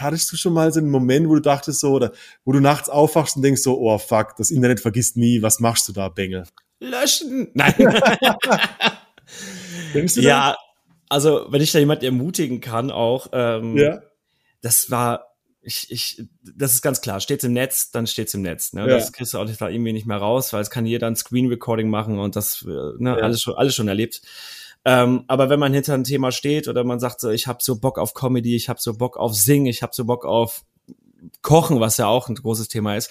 hattest du schon mal so einen Moment, wo du dachtest so, oder wo du nachts aufwachst und denkst so, oh fuck, das Internet vergisst nie, was machst du da, Bengel? Löschen! Nein. denkst du ja, da? also wenn ich da jemand ermutigen kann, auch, ähm, ja. das war ich, ich, das ist ganz klar. Steht's im Netz, dann steht's im Netz. Ne? Ja. Das kriegst du auch nicht, da irgendwie nicht mehr raus, weil es kann jeder ein Screen Recording machen und das, äh, ne, ja. alles schon, alles schon erlebt. Ähm, aber wenn man hinter ein Thema steht oder man sagt so, ich habe so Bock auf Comedy, ich habe so Bock auf Singen, ich habe so Bock auf Kochen, was ja auch ein großes Thema ist,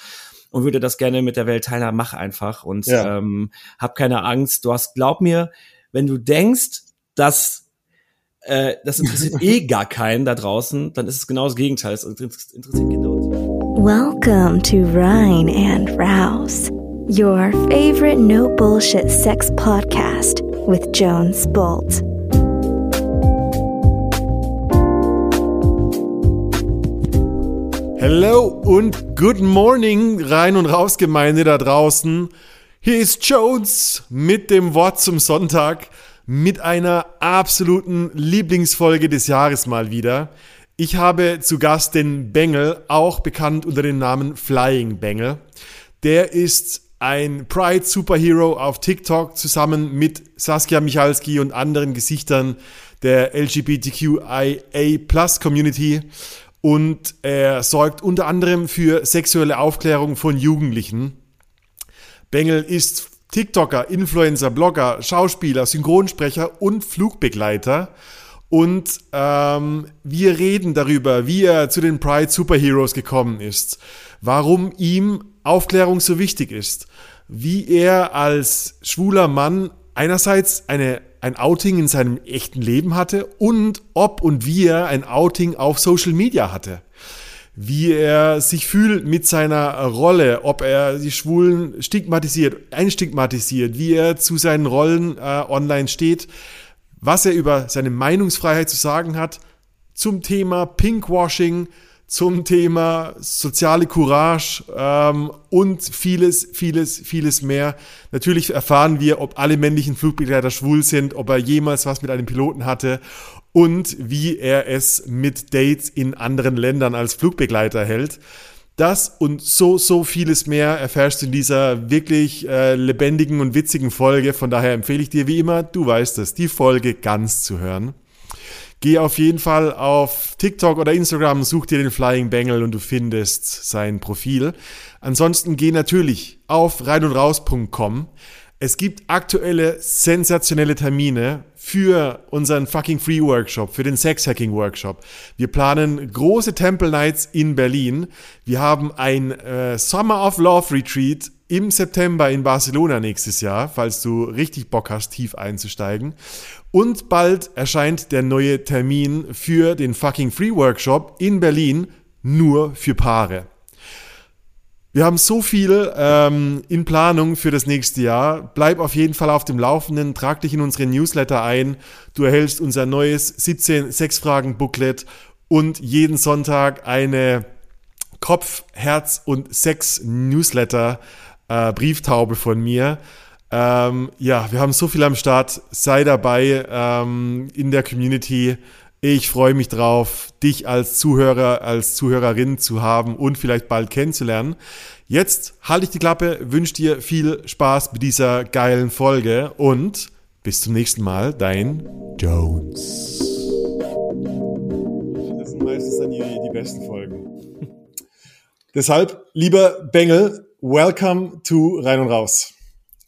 und würde das gerne mit der Welt teilen, mach einfach und ja. ähm, hab keine Angst. Du hast, glaub mir, wenn du denkst, dass äh, das interessiert eh gar keinen da draußen, dann ist es genau das Gegenteil. Es interessiert Kinder und Welcome to Rhine and Rouse, your favorite no bullshit sex podcast with Jones Bolt. Hello und good morning, rein und raus Gemeinde da draußen. Hier ist Jones mit dem Wort zum Sonntag mit einer absoluten Lieblingsfolge des Jahres mal wieder. Ich habe zu Gast den Bengel, auch bekannt unter dem Namen Flying Bengel. Der ist ein Pride Superhero auf TikTok zusammen mit Saskia Michalski und anderen Gesichtern der LGBTQIA Plus Community und er sorgt unter anderem für sexuelle Aufklärung von Jugendlichen. Bengel ist TikToker, Influencer, Blogger, Schauspieler, Synchronsprecher und Flugbegleiter. Und ähm, wir reden darüber, wie er zu den Pride Superheroes gekommen ist, warum ihm Aufklärung so wichtig ist, wie er als schwuler Mann einerseits eine, ein Outing in seinem echten Leben hatte und ob und wie er ein Outing auf Social Media hatte. Wie er sich fühlt mit seiner Rolle, ob er die Schwulen stigmatisiert, einstigmatisiert, wie er zu seinen Rollen äh, online steht, was er über seine Meinungsfreiheit zu sagen hat zum Thema Pinkwashing, zum Thema soziale Courage ähm, und vieles, vieles, vieles mehr. Natürlich erfahren wir, ob alle männlichen Flugbegleiter schwul sind, ob er jemals was mit einem Piloten hatte und wie er es mit Dates in anderen Ländern als Flugbegleiter hält. Das und so, so vieles mehr erfährst du in dieser wirklich äh, lebendigen und witzigen Folge. Von daher empfehle ich dir wie immer, du weißt es, die Folge ganz zu hören. Geh auf jeden Fall auf TikTok oder Instagram, such dir den Flying Bengel und du findest sein Profil. Ansonsten geh natürlich auf reinundraus.com. Es gibt aktuelle sensationelle Termine für unseren fucking Free Workshop, für den Sex Hacking Workshop. Wir planen große Temple Nights in Berlin. Wir haben ein äh, Summer of Love Retreat im September in Barcelona nächstes Jahr, falls du richtig Bock hast, tief einzusteigen. Und bald erscheint der neue Termin für den fucking Free Workshop in Berlin nur für Paare. Wir haben so viel ähm, in Planung für das nächste Jahr. Bleib auf jeden Fall auf dem Laufenden, trag dich in unseren Newsletter ein. Du erhältst unser neues 17 Sexfragen-Booklet und jeden Sonntag eine Kopf, Herz und Sex-Newsletter äh, Brieftaube von mir. Ähm, ja, wir haben so viel am Start. Sei dabei ähm, in der Community. Ich freue mich drauf, dich als Zuhörer, als Zuhörerin zu haben und vielleicht bald kennenzulernen. Jetzt halte ich die Klappe, wünsche dir viel Spaß mit dieser geilen Folge und bis zum nächsten Mal, dein Jones. Das sind meistens dann die, die besten Folgen. Deshalb, lieber Bengel, welcome to Rein und Raus.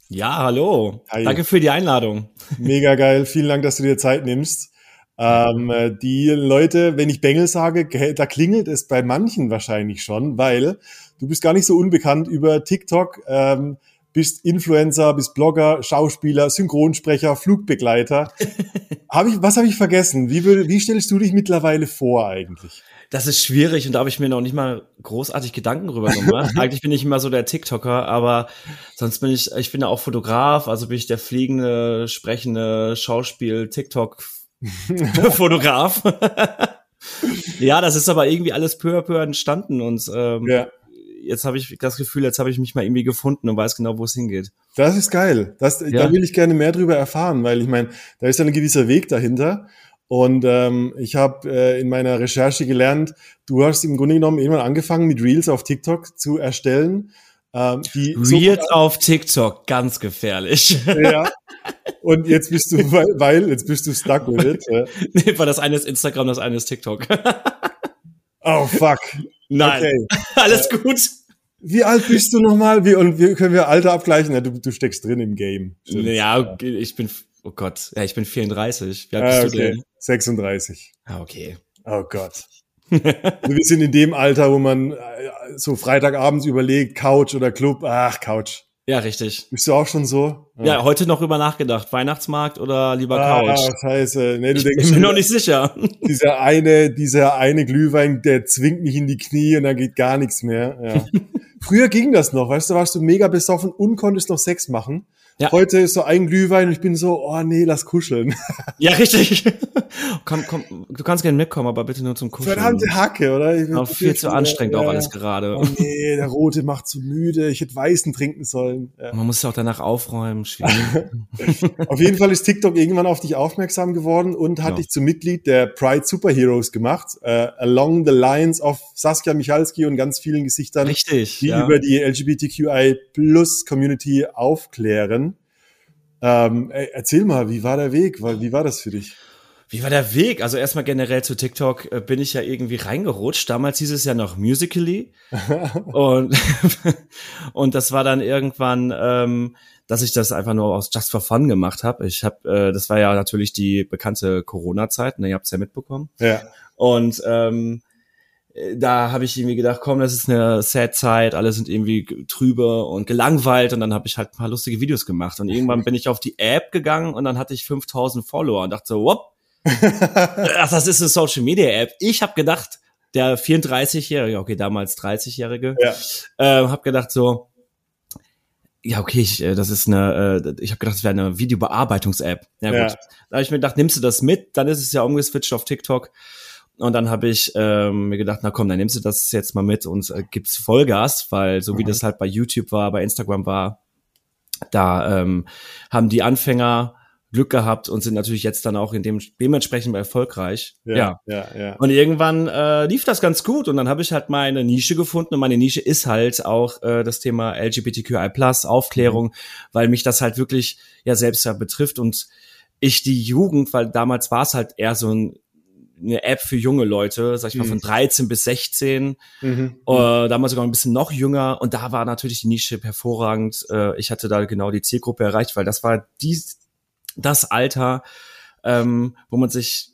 Ja, hallo. Hi. Danke für die Einladung. Mega geil. Vielen Dank, dass du dir Zeit nimmst. Ähm, die Leute, wenn ich Bengel sage, da klingelt es bei manchen wahrscheinlich schon, weil du bist gar nicht so unbekannt über TikTok, ähm, bist Influencer, bist Blogger, Schauspieler, Synchronsprecher, Flugbegleiter. hab ich, was habe ich vergessen? Wie, wie stellst du dich mittlerweile vor eigentlich? Das ist schwierig und da habe ich mir noch nicht mal großartig Gedanken drüber gemacht. Eigentlich bin ich immer so der TikToker, aber sonst bin ich, ich bin ja auch Fotograf, also bin ich der fliegende, sprechende Schauspiel, TikTok Fotograf. ja, das ist aber irgendwie alles peu à peu entstanden und ähm, ja. jetzt habe ich das Gefühl, jetzt habe ich mich mal irgendwie gefunden und weiß genau, wo es hingeht. Das ist geil. Das, ja. Da will ich gerne mehr drüber erfahren, weil ich meine, da ist ja ein gewisser Weg dahinter. Und ähm, ich habe äh, in meiner Recherche gelernt, du hast im Grunde genommen irgendwann angefangen mit Reels auf TikTok zu erstellen. Ähm, die Reels so auf TikTok, ganz gefährlich. Ja. Und jetzt bist du, weil, weil jetzt bist du stuck with it. Ja. Nee, weil das eine ist Instagram, das eine ist TikTok. oh fuck. Nein. Okay. Alles gut. Wie alt bist du nochmal? Wie, und wie können wir Alter abgleichen? Ja, du, du steckst drin im Game. Stimmt. Ja, ich bin, oh Gott, ja, ich bin 34. Wie alt ah, bist okay. du denn? 36. Ah, okay. Oh Gott. wir sind in dem Alter, wo man äh, so Freitagabends überlegt, Couch oder Club. Ach, Couch. Ja, richtig. Bist du auch schon so? Ja, ja heute noch über nachgedacht. Weihnachtsmarkt oder lieber ah, Couch? Ah, scheiße. Nee, du ich denkst, bin mir noch nicht sicher. Dieser eine, dieser eine Glühwein, der zwingt mich in die Knie und dann geht gar nichts mehr. Ja. Früher ging das noch, weißt du, warst du mega besoffen und konntest noch Sex machen. Ja. Heute ist so ein Glühwein und ich bin so, oh nee, lass kuscheln. Ja, richtig. komm, komm, du kannst gerne mitkommen, aber bitte nur zum Kuscheln. Verdammte Hacke, oder? Ich bin viel zu anstrengend ja. auch alles gerade. Oh nee, der Rote macht zu müde. Ich hätte Weißen trinken sollen. Ja. Man muss es auch danach aufräumen. auf jeden Fall ist TikTok irgendwann auf dich aufmerksam geworden und hat ja. dich zum Mitglied der Pride Superheroes gemacht. Uh, along the lines of Saskia Michalski und ganz vielen Gesichtern, Richtig, die ja. über die LGBTQI Plus Community aufklären. Ähm, erzähl mal, wie war der Weg? Wie war das für dich? Wie war der Weg? Also erstmal generell zu TikTok äh, bin ich ja irgendwie reingerutscht. Damals hieß es ja noch Musically. und, und das war dann irgendwann, ähm, dass ich das einfach nur aus Just for Fun gemacht habe. Ich habe, äh, das war ja natürlich die bekannte Corona-Zeit, ne, ihr habt es ja mitbekommen. Ja. Und ähm, da habe ich irgendwie gedacht, komm, das ist eine sad Zeit, alle sind irgendwie trübe und gelangweilt und dann habe ich halt ein paar lustige Videos gemacht und irgendwann bin ich auf die App gegangen und dann hatte ich 5000 Follower und dachte so, whoop, ach, das ist eine Social Media App. Ich habe gedacht, der 34-jährige, okay, damals 30-jährige, ja. äh, habe gedacht so, ja, okay, ich, äh, das ist eine, äh, ich habe gedacht, das wäre eine Videobearbeitungs-App. Ja, gut. Ja. Da habe ich mir gedacht, nimmst du das mit, dann ist es ja umgeswitcht auf TikTok. Und dann habe ich ähm, mir gedacht, na komm, dann nimmst du das jetzt mal mit und äh, gibst Vollgas, weil so wie mhm. das halt bei YouTube war, bei Instagram war, da ähm, haben die Anfänger Glück gehabt und sind natürlich jetzt dann auch in dem dementsprechend erfolgreich. Ja, ja, ja. ja. Und irgendwann äh, lief das ganz gut und dann habe ich halt meine Nische gefunden und meine Nische ist halt auch äh, das Thema LGBTQI+ Aufklärung, mhm. weil mich das halt wirklich ja selbst ja betrifft und ich die Jugend, weil damals war es halt eher so ein eine App für junge Leute, sag ich mal, von 13 mhm. bis 16. Mhm. Äh, damals sogar ein bisschen noch jünger. Und da war natürlich die Nische hervorragend. Äh, ich hatte da genau die Zielgruppe erreicht, weil das war dies, das Alter, ähm, wo man sich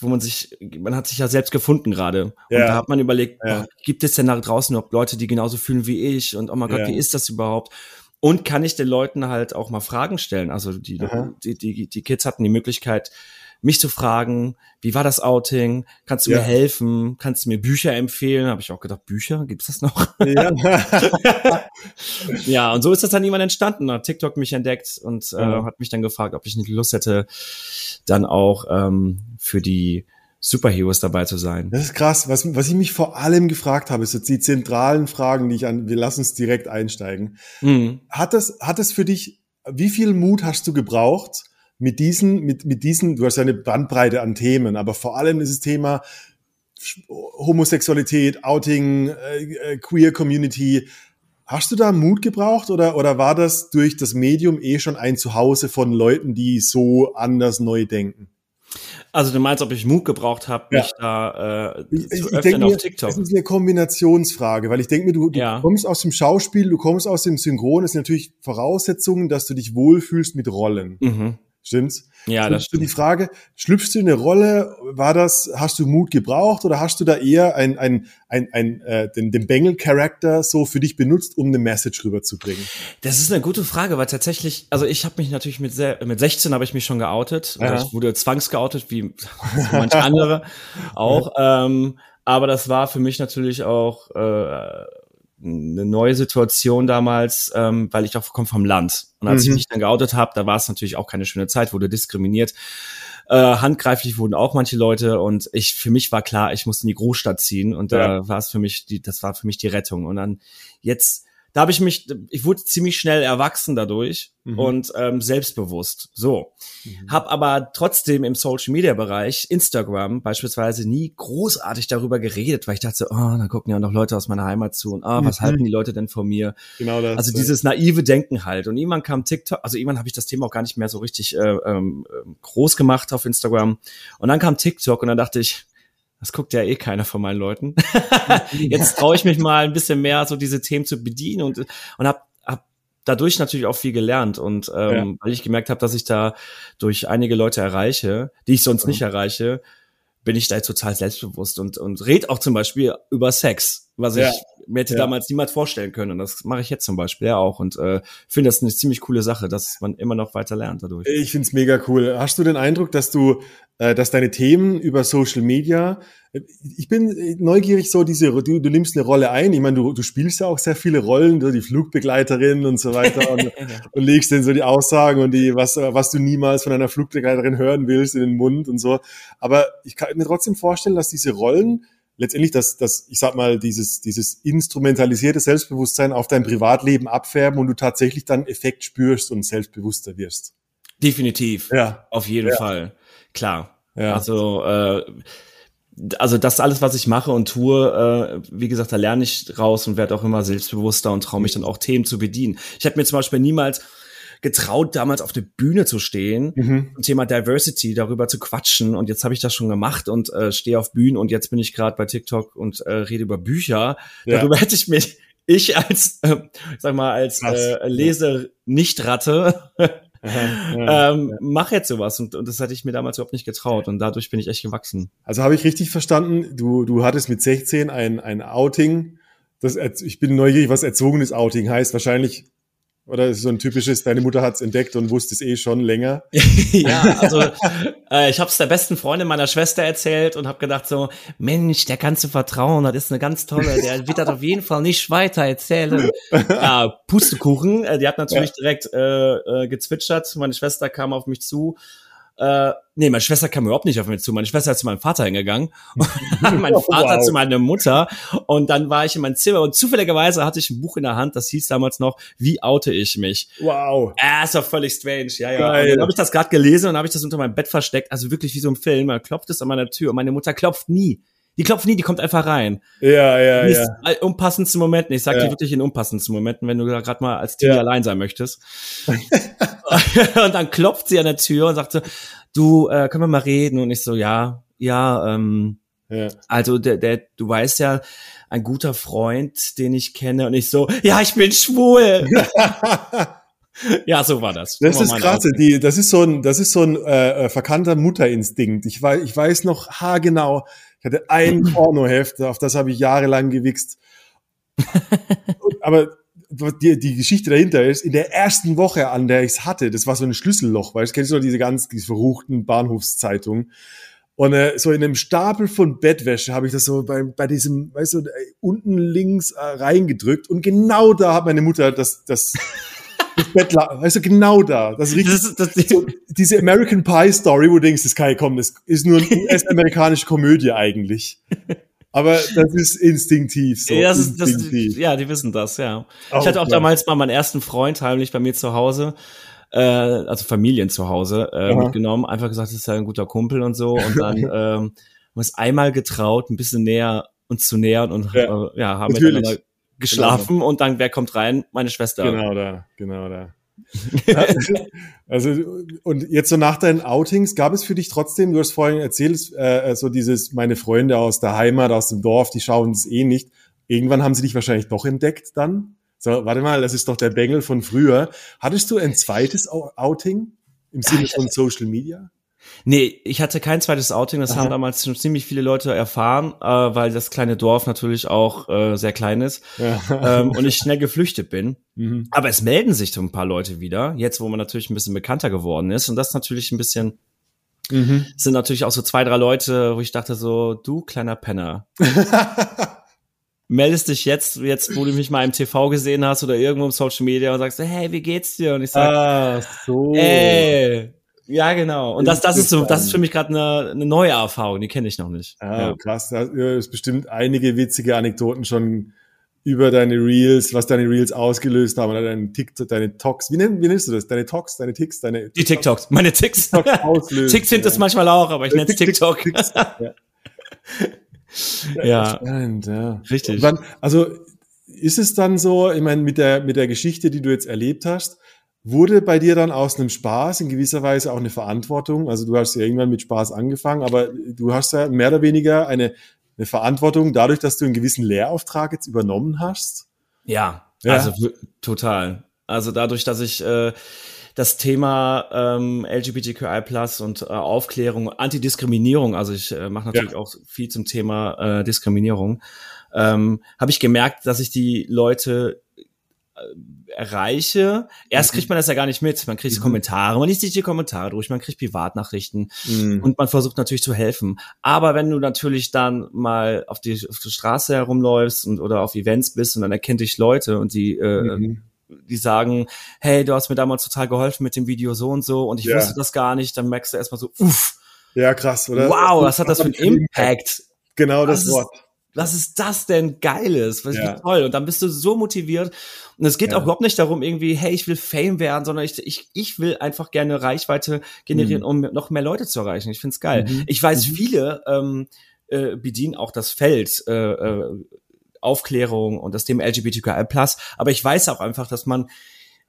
wo man sich, man hat sich ja selbst gefunden gerade. Ja. Und da hat man überlegt, ja. oh, gibt es denn da draußen noch Leute, die genauso fühlen wie ich? Und oh mein Gott, ja. wie ist das überhaupt? Und kann ich den Leuten halt auch mal Fragen stellen? Also die, die, die, die Kids hatten die Möglichkeit, mich zu fragen, wie war das Outing? Kannst du ja. mir helfen? Kannst du mir Bücher empfehlen? Habe ich auch gedacht, Bücher, gibt's das noch? Ja. ja, und so ist das dann jemand entstanden. Hat TikTok mich entdeckt und äh, ja. hat mich dann gefragt, ob ich nicht Lust hätte, dann auch ähm, für die Superheroes dabei zu sein. Das ist krass. Was, was ich mich vor allem gefragt habe, ist jetzt die zentralen Fragen, die ich an, wir lassen uns direkt einsteigen. Mhm. Hat das, hat das für dich, wie viel Mut hast du gebraucht, mit diesen, mit, mit diesen, du hast ja eine Bandbreite an Themen, aber vor allem ist das Thema Homosexualität, Outing, äh, äh, Queer Community. Hast du da Mut gebraucht oder, oder war das durch das Medium eh schon ein Zuhause von Leuten, die so anders neu denken? Also du meinst, ob ich Mut gebraucht habe, ja. mich da äh, ich, zu ich öffnen auf TikTok? Das ist eine Kombinationsfrage, weil ich denke mir, du, du ja. kommst aus dem Schauspiel, du kommst aus dem Synchron, das sind natürlich Voraussetzungen, dass du dich wohlfühlst mit Rollen. Mhm. Stimmt's? Ja, das stimmt. Die Frage, schlüpfst du in eine Rolle, war das, hast du Mut gebraucht oder hast du da eher ein, ein, ein, ein äh, den, den Bengel-Charakter so für dich benutzt, um eine Message rüberzubringen? Das ist eine gute Frage, weil tatsächlich, also ich habe mich natürlich mit, sehr, mit 16 habe ich mich schon geoutet. Ja. ich wurde zwangsgeoutet, wie manche andere auch. Ähm, aber das war für mich natürlich auch äh, eine neue Situation damals, ähm, weil ich auch komme vom Land. Und als mhm. ich mich dann geoutet habe, da war es natürlich auch keine schöne Zeit, wurde diskriminiert. Äh, handgreiflich wurden auch manche Leute und ich für mich war klar, ich musste in die Großstadt ziehen und da ja. war es für mich die, das war für mich die Rettung. Und dann jetzt da habe ich mich, ich wurde ziemlich schnell erwachsen dadurch mhm. und ähm, selbstbewusst. So. Mhm. Hab aber trotzdem im Social Media Bereich, Instagram beispielsweise, nie großartig darüber geredet, weil ich dachte, oh, da gucken ja noch Leute aus meiner Heimat zu und oh, was mhm. halten die Leute denn von mir? Genau das. Also dieses naive Denken halt. Und irgendwann kam TikTok, also irgendwann habe ich das Thema auch gar nicht mehr so richtig äh, ähm, groß gemacht auf Instagram. Und dann kam TikTok und dann dachte ich, das guckt ja eh keiner von meinen Leuten. Jetzt traue ich mich mal ein bisschen mehr, so diese Themen zu bedienen und, und habe hab dadurch natürlich auch viel gelernt. Und ähm, ja. weil ich gemerkt habe, dass ich da durch einige Leute erreiche, die ich sonst ja. nicht erreiche, bin ich da total selbstbewusst und, und red auch zum Beispiel über Sex, was ja. ich mir hätte ja. damals niemals vorstellen können. Und das mache ich jetzt zum Beispiel ja auch. Und äh, finde das eine ziemlich coole Sache, dass man immer noch weiter lernt dadurch. Ich find's mega cool. Hast du den Eindruck, dass du, äh, dass deine Themen über Social Media, äh, ich bin neugierig so, diese, du, du nimmst eine Rolle ein. Ich meine, du, du spielst ja auch sehr viele Rollen, so die Flugbegleiterin und so weiter und, und legst dann so die Aussagen und die, was, was du niemals von einer Flugbegleiterin hören willst in den Mund und so. Aber ich kann mir trotzdem vorstellen, dass diese Rollen letztendlich das, das, ich sag mal, dieses, dieses instrumentalisierte Selbstbewusstsein auf dein Privatleben abfärben und du tatsächlich dann Effekt spürst und selbstbewusster wirst. Definitiv. Ja. Auf jeden ja. Fall. Klar. Ja. Also, äh, also das alles, was ich mache und tue, äh, wie gesagt, da lerne ich raus und werde auch immer selbstbewusster und traue mich dann auch Themen zu bedienen. Ich habe mir zum Beispiel niemals getraut, damals auf der Bühne zu stehen, mhm. zum Thema Diversity, darüber zu quatschen. Und jetzt habe ich das schon gemacht und äh, stehe auf Bühnen und jetzt bin ich gerade bei TikTok und äh, rede über Bücher. Ja. Darüber hätte ich mir ich als, äh, sag mal, als äh, Leser nicht Ratte. ja, ähm, ja. mach jetzt sowas und, und das hatte ich mir damals überhaupt nicht getraut und dadurch bin ich echt gewachsen. Also habe ich richtig verstanden, du, du hattest mit 16 ein, ein Outing, das, ich bin neugierig, was erzogenes Outing heißt. Wahrscheinlich oder ist es so ein typisches, deine Mutter hat's entdeckt und wusste es eh schon länger? ja, also äh, ich habe es der besten Freundin meiner Schwester erzählt und habe gedacht so, Mensch, der kannst du vertrauen, das ist eine ganz tolle, der wird das auf jeden Fall nicht weiter erzählen. ja, Pustekuchen, äh, die hat natürlich ja. direkt äh, äh, gezwitschert, meine Schwester kam auf mich zu äh, nee, meine Schwester kam überhaupt nicht auf mich zu. Meine Schwester ist zu meinem Vater hingegangen, mein oh, Vater wow. zu meiner Mutter und dann war ich in meinem Zimmer und zufälligerweise hatte ich ein Buch in der Hand, das hieß damals noch, wie oute ich mich? Wow. Äh, ist doch völlig strange, ja, ja. Geil. Und dann habe ich das gerade gelesen und habe ich das unter meinem Bett versteckt, also wirklich wie so ein Film. Man klopft es an meiner Tür und meine Mutter klopft nie. Die klopft nie, die kommt einfach rein. Ja, ja, ja. Unpassendsten Momenten. Ich sag ja. dir wirklich in unpassendsten Momenten, wenn du da gerade mal als Team ja. allein sein möchtest. und dann klopft sie an der Tür und sagt so, du, äh, können wir mal reden? Und ich so, ja, ja, ähm, ja. Also der, der, du weißt ja, ein guter Freund, den ich kenne, und ich so, ja, ich bin schwul. ja, so war das. Das ist krass. Die, das ist so ein, das ist so ein äh, äh, verkannter Mutterinstinkt. Ich weiß, ich weiß noch haargenau. Ich hatte ein Pornoheft, auf das habe ich jahrelang gewichst. Aber die, die Geschichte dahinter ist, in der ersten Woche, an der ich es hatte, das war so ein Schlüsselloch, weil du, kennst du noch diese ganz diese verruchten Bahnhofszeitungen. Und äh, so in einem Stapel von Bettwäsche habe ich das so bei, bei diesem, weißt du, unten links äh, reingedrückt und genau da hat meine Mutter das, das, das Bett, weißt du, genau da. Das ist richtig, das, das, so, diese American Pie Story, wo du denkst, das kann ja kommen, das ist nur eine US-amerikanische Komödie eigentlich. Aber das ist instinktiv so. Ja, das ist, das, ja die wissen das, ja. Oh, ich hatte auch klar. damals mal meinen ersten Freund heimlich bei mir zu Hause, äh, also Familien zu Hause, äh, mitgenommen, einfach gesagt, das ist ja ein guter Kumpel und so. Und dann ähm, haben uns einmal getraut, ein bisschen näher uns zu nähern und ja, äh, ja haben Natürlich. miteinander geschlafen genau. und dann, wer kommt rein? Meine Schwester. Genau da, genau da. also, und jetzt so nach deinen Outings, gab es für dich trotzdem, du hast vorhin erzählt, äh, so dieses, meine Freunde aus der Heimat, aus dem Dorf, die schauen es eh nicht. Irgendwann haben sie dich wahrscheinlich doch entdeckt dann? So, warte mal, das ist doch der Bengel von früher. Hattest du ein zweites Outing im Sinne ja, von Social Media? Nee, ich hatte kein zweites Outing, das Aha. haben damals schon ziemlich viele Leute erfahren, äh, weil das kleine Dorf natürlich auch äh, sehr klein ist ja. ähm, und ich schnell geflüchtet bin. Mhm. Aber es melden sich so ein paar Leute wieder, jetzt wo man natürlich ein bisschen bekannter geworden ist und das natürlich ein bisschen mhm. sind natürlich auch so zwei, drei Leute, wo ich dachte so, du kleiner Penner. meldest dich jetzt, jetzt, wo du mich mal im TV gesehen hast oder irgendwo im Social Media und sagst, hey, wie geht's dir? Und ich sag, ah, so. ey, ja, genau. Und das, das ist so, das ist für mich gerade eine, eine neue Erfahrung, die kenne ich noch nicht. Ah, ja. krass. Da ist bestimmt einige witzige Anekdoten schon über deine Reels, was deine Reels ausgelöst haben, oder deine TikTok, deine Talks. Wie, nenn, wie nennst du das? Deine Talks, deine Ticks, deine Die TikToks, meine Ticks. TikToks Ticks sind es manchmal auch, aber ich nenne es TikTok. Ticks, ja. ja. Spannend, ja. Richtig. Dann, also ist es dann so, ich meine, mit der, mit der Geschichte, die du jetzt erlebt hast, wurde bei dir dann aus einem Spaß in gewisser Weise auch eine Verantwortung? Also du hast ja irgendwann mit Spaß angefangen, aber du hast ja mehr oder weniger eine, eine Verantwortung dadurch, dass du einen gewissen Lehrauftrag jetzt übernommen hast? Ja, ja. also total. Also dadurch, dass ich äh, das Thema ähm, LGBTQI Plus und äh, Aufklärung, Antidiskriminierung, also ich äh, mache natürlich ja. auch viel zum Thema äh, Diskriminierung, ähm, habe ich gemerkt, dass ich die Leute erreiche. Erst mhm. kriegt man das ja gar nicht mit. Man kriegt mhm. Kommentare, man liest sich die Kommentare durch, man kriegt Privatnachrichten mhm. und man versucht natürlich zu helfen. Aber wenn du natürlich dann mal auf die, auf die Straße herumläufst und oder auf Events bist und dann erkennt dich Leute und die äh, mhm. die sagen, hey, du hast mir damals total geholfen mit dem Video so und so und ich ja. wusste das gar nicht, dann merkst du erstmal so, uff. Ja, krass, oder? Wow, was hat das für einen Impact? Genau das, das Wort. Ist, was ist das denn Geiles? Was ja. toll. Und dann bist du so motiviert. Und es geht ja. auch überhaupt nicht darum, irgendwie, hey, ich will Fame werden, sondern ich, ich, ich will einfach gerne Reichweite generieren, mhm. um noch mehr Leute zu erreichen. Ich find's geil. Mhm. Ich weiß, mhm. viele ähm, äh, bedienen auch das Feld äh, äh, Aufklärung und das Thema LGBTQI+. Aber ich weiß auch einfach, dass man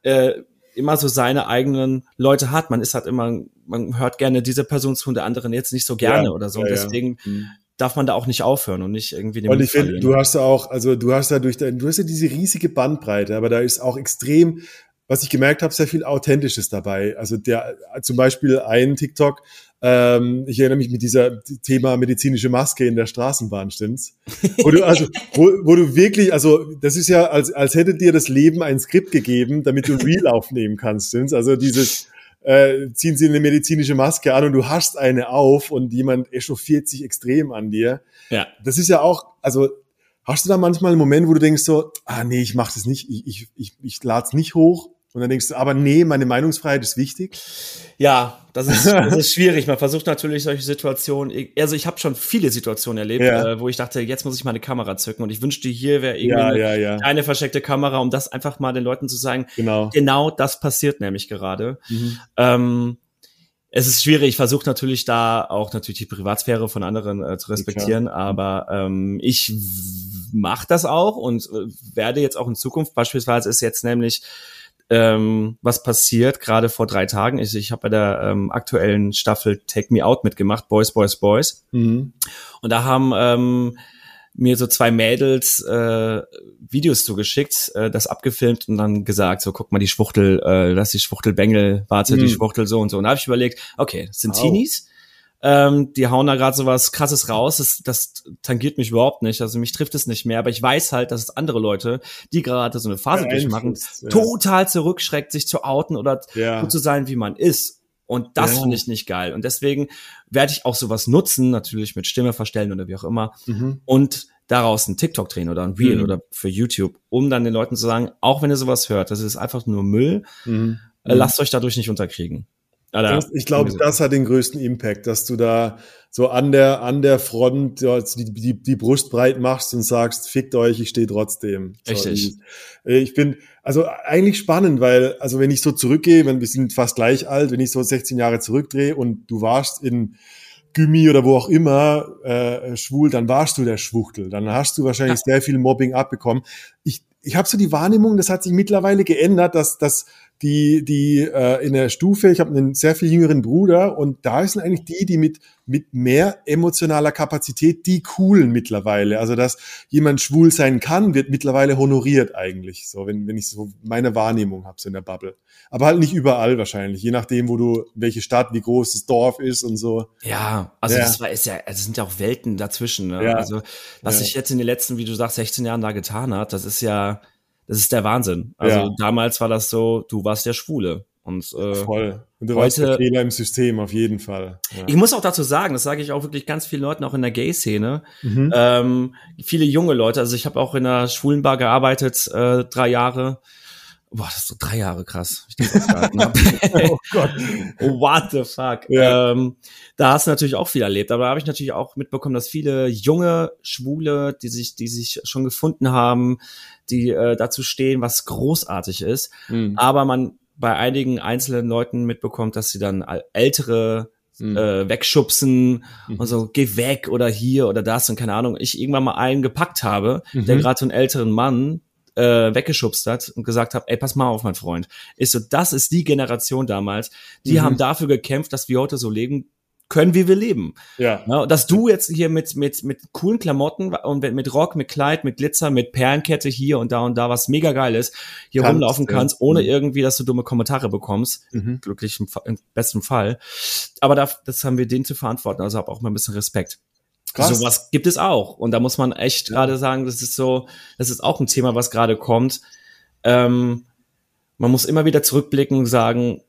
äh, immer so seine eigenen Leute hat. Man ist halt immer, man hört gerne diese Person zu und der anderen jetzt nicht so gerne ja, oder so. Ja, und deswegen ja. Darf man da auch nicht aufhören und nicht irgendwie den Und ich finde, du hast auch, also du hast ja durch dein, du hast ja diese riesige Bandbreite, aber da ist auch extrem, was ich gemerkt habe, sehr viel Authentisches dabei. Also der, zum Beispiel ein TikTok, ähm, ich erinnere mich mit dieser Thema medizinische Maske in der Straßenbahn, stimmt's? Wo du, also, wo, wo du wirklich, also das ist ja, als, als hätte dir das Leben ein Skript gegeben, damit du Real aufnehmen kannst, stimmt's? Also dieses, äh, ziehen sie eine medizinische Maske an und du hast eine auf und jemand echauffiert sich extrem an dir. Ja. Das ist ja auch, also hast du da manchmal einen Moment, wo du denkst so, ah nee, ich mach das nicht, ich, ich, ich, ich lade nicht hoch und dann denkst du, aber nee, meine Meinungsfreiheit ist wichtig. Ja, das ist, das ist schwierig. Man versucht natürlich solche Situationen. Also ich habe schon viele Situationen erlebt, ja. äh, wo ich dachte, jetzt muss ich meine Kamera zücken. Und ich wünschte, hier wäre irgendwie ja, ja, eine versteckte Kamera, um das einfach mal den Leuten zu sagen. Genau. Genau das passiert nämlich gerade. Mhm. Ähm, es ist schwierig. Ich versuche natürlich da auch natürlich die Privatsphäre von anderen äh, zu respektieren, aber ähm, ich mache das auch und äh, werde jetzt auch in Zukunft beispielsweise ist jetzt nämlich ähm, was passiert, gerade vor drei Tagen. Ich, ich habe bei der ähm, aktuellen Staffel Take Me Out mitgemacht, Boys, Boys, Boys. Mhm. Und da haben ähm, mir so zwei Mädels äh, Videos zugeschickt, äh, das abgefilmt und dann gesagt, so guck mal die Schwuchtel, äh, das ist die Schwuchtelbengel, warte, mhm. die Schwuchtel so und so. Und da habe ich überlegt, okay, das sind oh. Teenies, ähm, die hauen da gerade so was krasses raus. Das, das tangiert mich überhaupt nicht. Also mich trifft es nicht mehr. Aber ich weiß halt, dass es andere Leute, die gerade so eine Phase ja, durchmachen, ja. total zurückschreckt, sich zu outen oder ja. so zu sein, wie man ist. Und das ja. finde ich nicht geil. Und deswegen werde ich auch sowas nutzen, natürlich mit Stimme verstellen oder wie auch immer. Mhm. Und daraus ein TikTok drehen oder ein Reel mhm. oder für YouTube, um dann den Leuten zu sagen, auch wenn ihr sowas hört, das ist einfach nur Müll, mhm. lasst euch dadurch nicht unterkriegen. Das, ich glaube, das hat den größten Impact, dass du da so an der, an der Front die, die, die Brust breit machst und sagst, fickt euch, ich stehe trotzdem. Richtig. So, ich bin, also eigentlich spannend, weil, also wenn ich so zurückgehe, wenn wir sind fast gleich alt, wenn ich so 16 Jahre zurückdrehe und du warst in Gymi oder wo auch immer äh, schwul, dann warst du der Schwuchtel. Dann hast du wahrscheinlich ja. sehr viel Mobbing abbekommen. Ich, ich habe so die Wahrnehmung, das hat sich mittlerweile geändert, dass, dass die, die äh, in der Stufe, ich habe einen sehr viel jüngeren Bruder und da sind eigentlich die, die mit, mit mehr emotionaler Kapazität, die coolen mittlerweile. Also dass jemand schwul sein kann, wird mittlerweile honoriert eigentlich, so wenn, wenn ich so meine Wahrnehmung habe, so in der Bubble. Aber halt nicht überall wahrscheinlich, je nachdem, wo du, welche Stadt, wie groß das Dorf ist und so. Ja, also ja. das war ist ja, also es sind ja auch Welten dazwischen. Ne? Ja. Also was ja. sich jetzt in den letzten, wie du sagst, 16 Jahren da getan hat, das ist ja das ist der Wahnsinn. Also ja. damals war das so, du warst der Schwule. Und, äh, Voll. Und du heute, warst der Fehler im System, auf jeden Fall. Ja. Ich muss auch dazu sagen, das sage ich auch wirklich ganz vielen Leuten, auch in der Gay-Szene, mhm. ähm, viele junge Leute, also ich habe auch in einer schwulen Bar gearbeitet, äh, drei Jahre, Boah, das ist so drei Jahre krass. Ich oh Gott. What the fuck? Ja. Ähm, da hast du natürlich auch viel erlebt, aber da habe ich natürlich auch mitbekommen, dass viele junge Schwule, die sich, die sich schon gefunden haben, die äh, dazu stehen, was großartig ist, mhm. aber man bei einigen einzelnen Leuten mitbekommt, dass sie dann ältere mhm. äh, wegschubsen mhm. und so, geh weg oder hier oder das und keine Ahnung. Ich irgendwann mal einen gepackt habe, der mhm. gerade so einen älteren Mann äh, weggeschubst hat und gesagt hat, ey, pass mal auf, mein Freund. Ist so, das ist die Generation damals, die mhm. haben dafür gekämpft, dass wir heute so leben können, wie wir leben. Ja. ja. dass du jetzt hier mit, mit, mit coolen Klamotten und mit Rock, mit Kleid, mit Glitzer, mit Perlenkette hier und da und da, was mega geil ist, hier kannst, rumlaufen kannst, ohne mhm. irgendwie, dass du dumme Kommentare bekommst. Mhm. Glücklich im, im, besten Fall. Aber da, das haben wir denen zu verantworten. Also hab auch mal ein bisschen Respekt. Krass. Sowas gibt es auch. Und da muss man echt gerade sagen, das ist so, das ist auch ein Thema, was gerade kommt. Ähm, man muss immer wieder zurückblicken und sagen,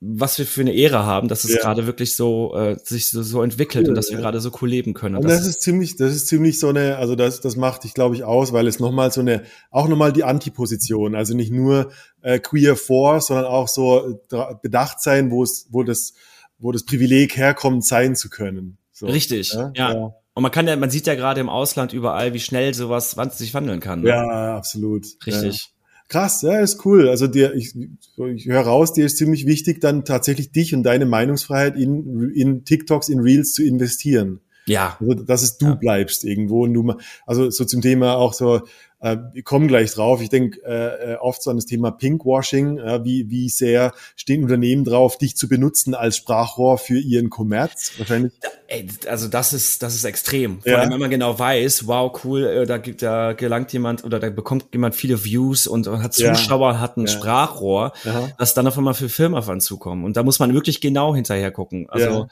was wir für eine Ära haben, dass es ja. gerade wirklich so äh, sich so, so entwickelt cool, und dass wir ja. gerade so cool leben können. Und, und das, das, ist ziemlich, das ist ziemlich so eine, also das, das macht dich, glaube ich, aus, weil es nochmal so eine, auch nochmal die Antiposition, also nicht nur äh, queer for, sondern auch so bedacht sein, wo es, wo das, wo das Privileg herkommt, sein zu können. So, Richtig, ja? ja. ja. Und man kann ja, man sieht ja gerade im Ausland überall, wie schnell sowas sich wandeln kann. Ne? Ja, absolut. Richtig. Ja. Krass, ja, ist cool. Also dir, ich, ich höre raus, dir ist ziemlich wichtig, dann tatsächlich dich und deine Meinungsfreiheit in, in TikToks, in Reels zu investieren. Ja. Also, dass es du ja. bleibst irgendwo und du, also so zum Thema auch so, äh, wir kommen gleich drauf. Ich denke äh, äh, oft so an das Thema Pinkwashing. Äh, wie, wie sehr stehen Unternehmen drauf, dich zu benutzen als Sprachrohr für ihren Kommerz? Wahrscheinlich. Also das ist, das ist extrem. Vor ja. allem, wenn man genau weiß, wow, cool, äh, da da gelangt jemand oder da bekommt jemand viele Views und, hat Zuschauer, ja. hat ein ja. Sprachrohr, Aha. dass dann auf einmal für Filme auf einen zukommen. Und da muss man wirklich genau hinterher gucken. Also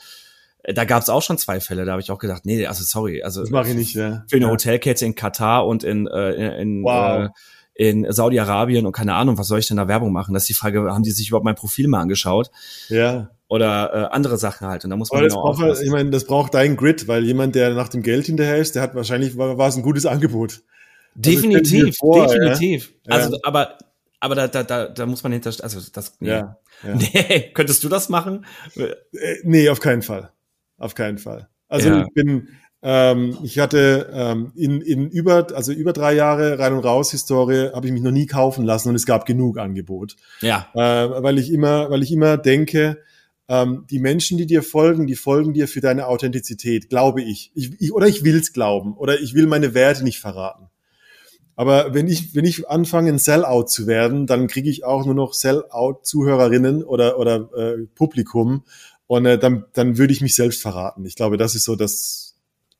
da gab es auch schon zwei Fälle, da habe ich auch gedacht, nee, also sorry, also das mache ich nicht, ja. Für eine ja. Hotelkette in Katar und in, äh, in, wow. äh, in Saudi-Arabien und keine Ahnung, was soll ich denn da Werbung machen? Das ist die Frage, haben die sich überhaupt mein Profil mal angeschaut? Ja. Oder äh, andere Sachen halt. Und da muss man Aber genau das braucht, Ich meine, das braucht dein Grid, weil jemand, der nach dem Geld hinterher ist, der hat wahrscheinlich, war, war es ein gutes Angebot. Also definitiv, vor, definitiv. Ja? Also, aber aber da, da, da, da muss man hinter, also das, nee. Ja, ja. Nee, könntest du das machen? Äh, nee, auf keinen Fall. Auf keinen Fall. Also ja. ich bin, ähm, ich hatte ähm, in, in über, also über drei Jahre rein und raus Historie habe ich mich noch nie kaufen lassen und es gab genug Angebot. Ja. Äh, weil ich immer, weil ich immer denke, ähm, die Menschen, die dir folgen, die folgen dir für deine Authentizität, glaube ich. ich, ich oder ich will's glauben oder ich will meine Werte nicht verraten. Aber wenn ich, wenn ich anfange, ein Sellout zu werden, dann kriege ich auch nur noch Sellout-Zuhörerinnen oder, oder äh, Publikum. Und äh, dann, dann würde ich mich selbst verraten. Ich glaube, das ist so, dass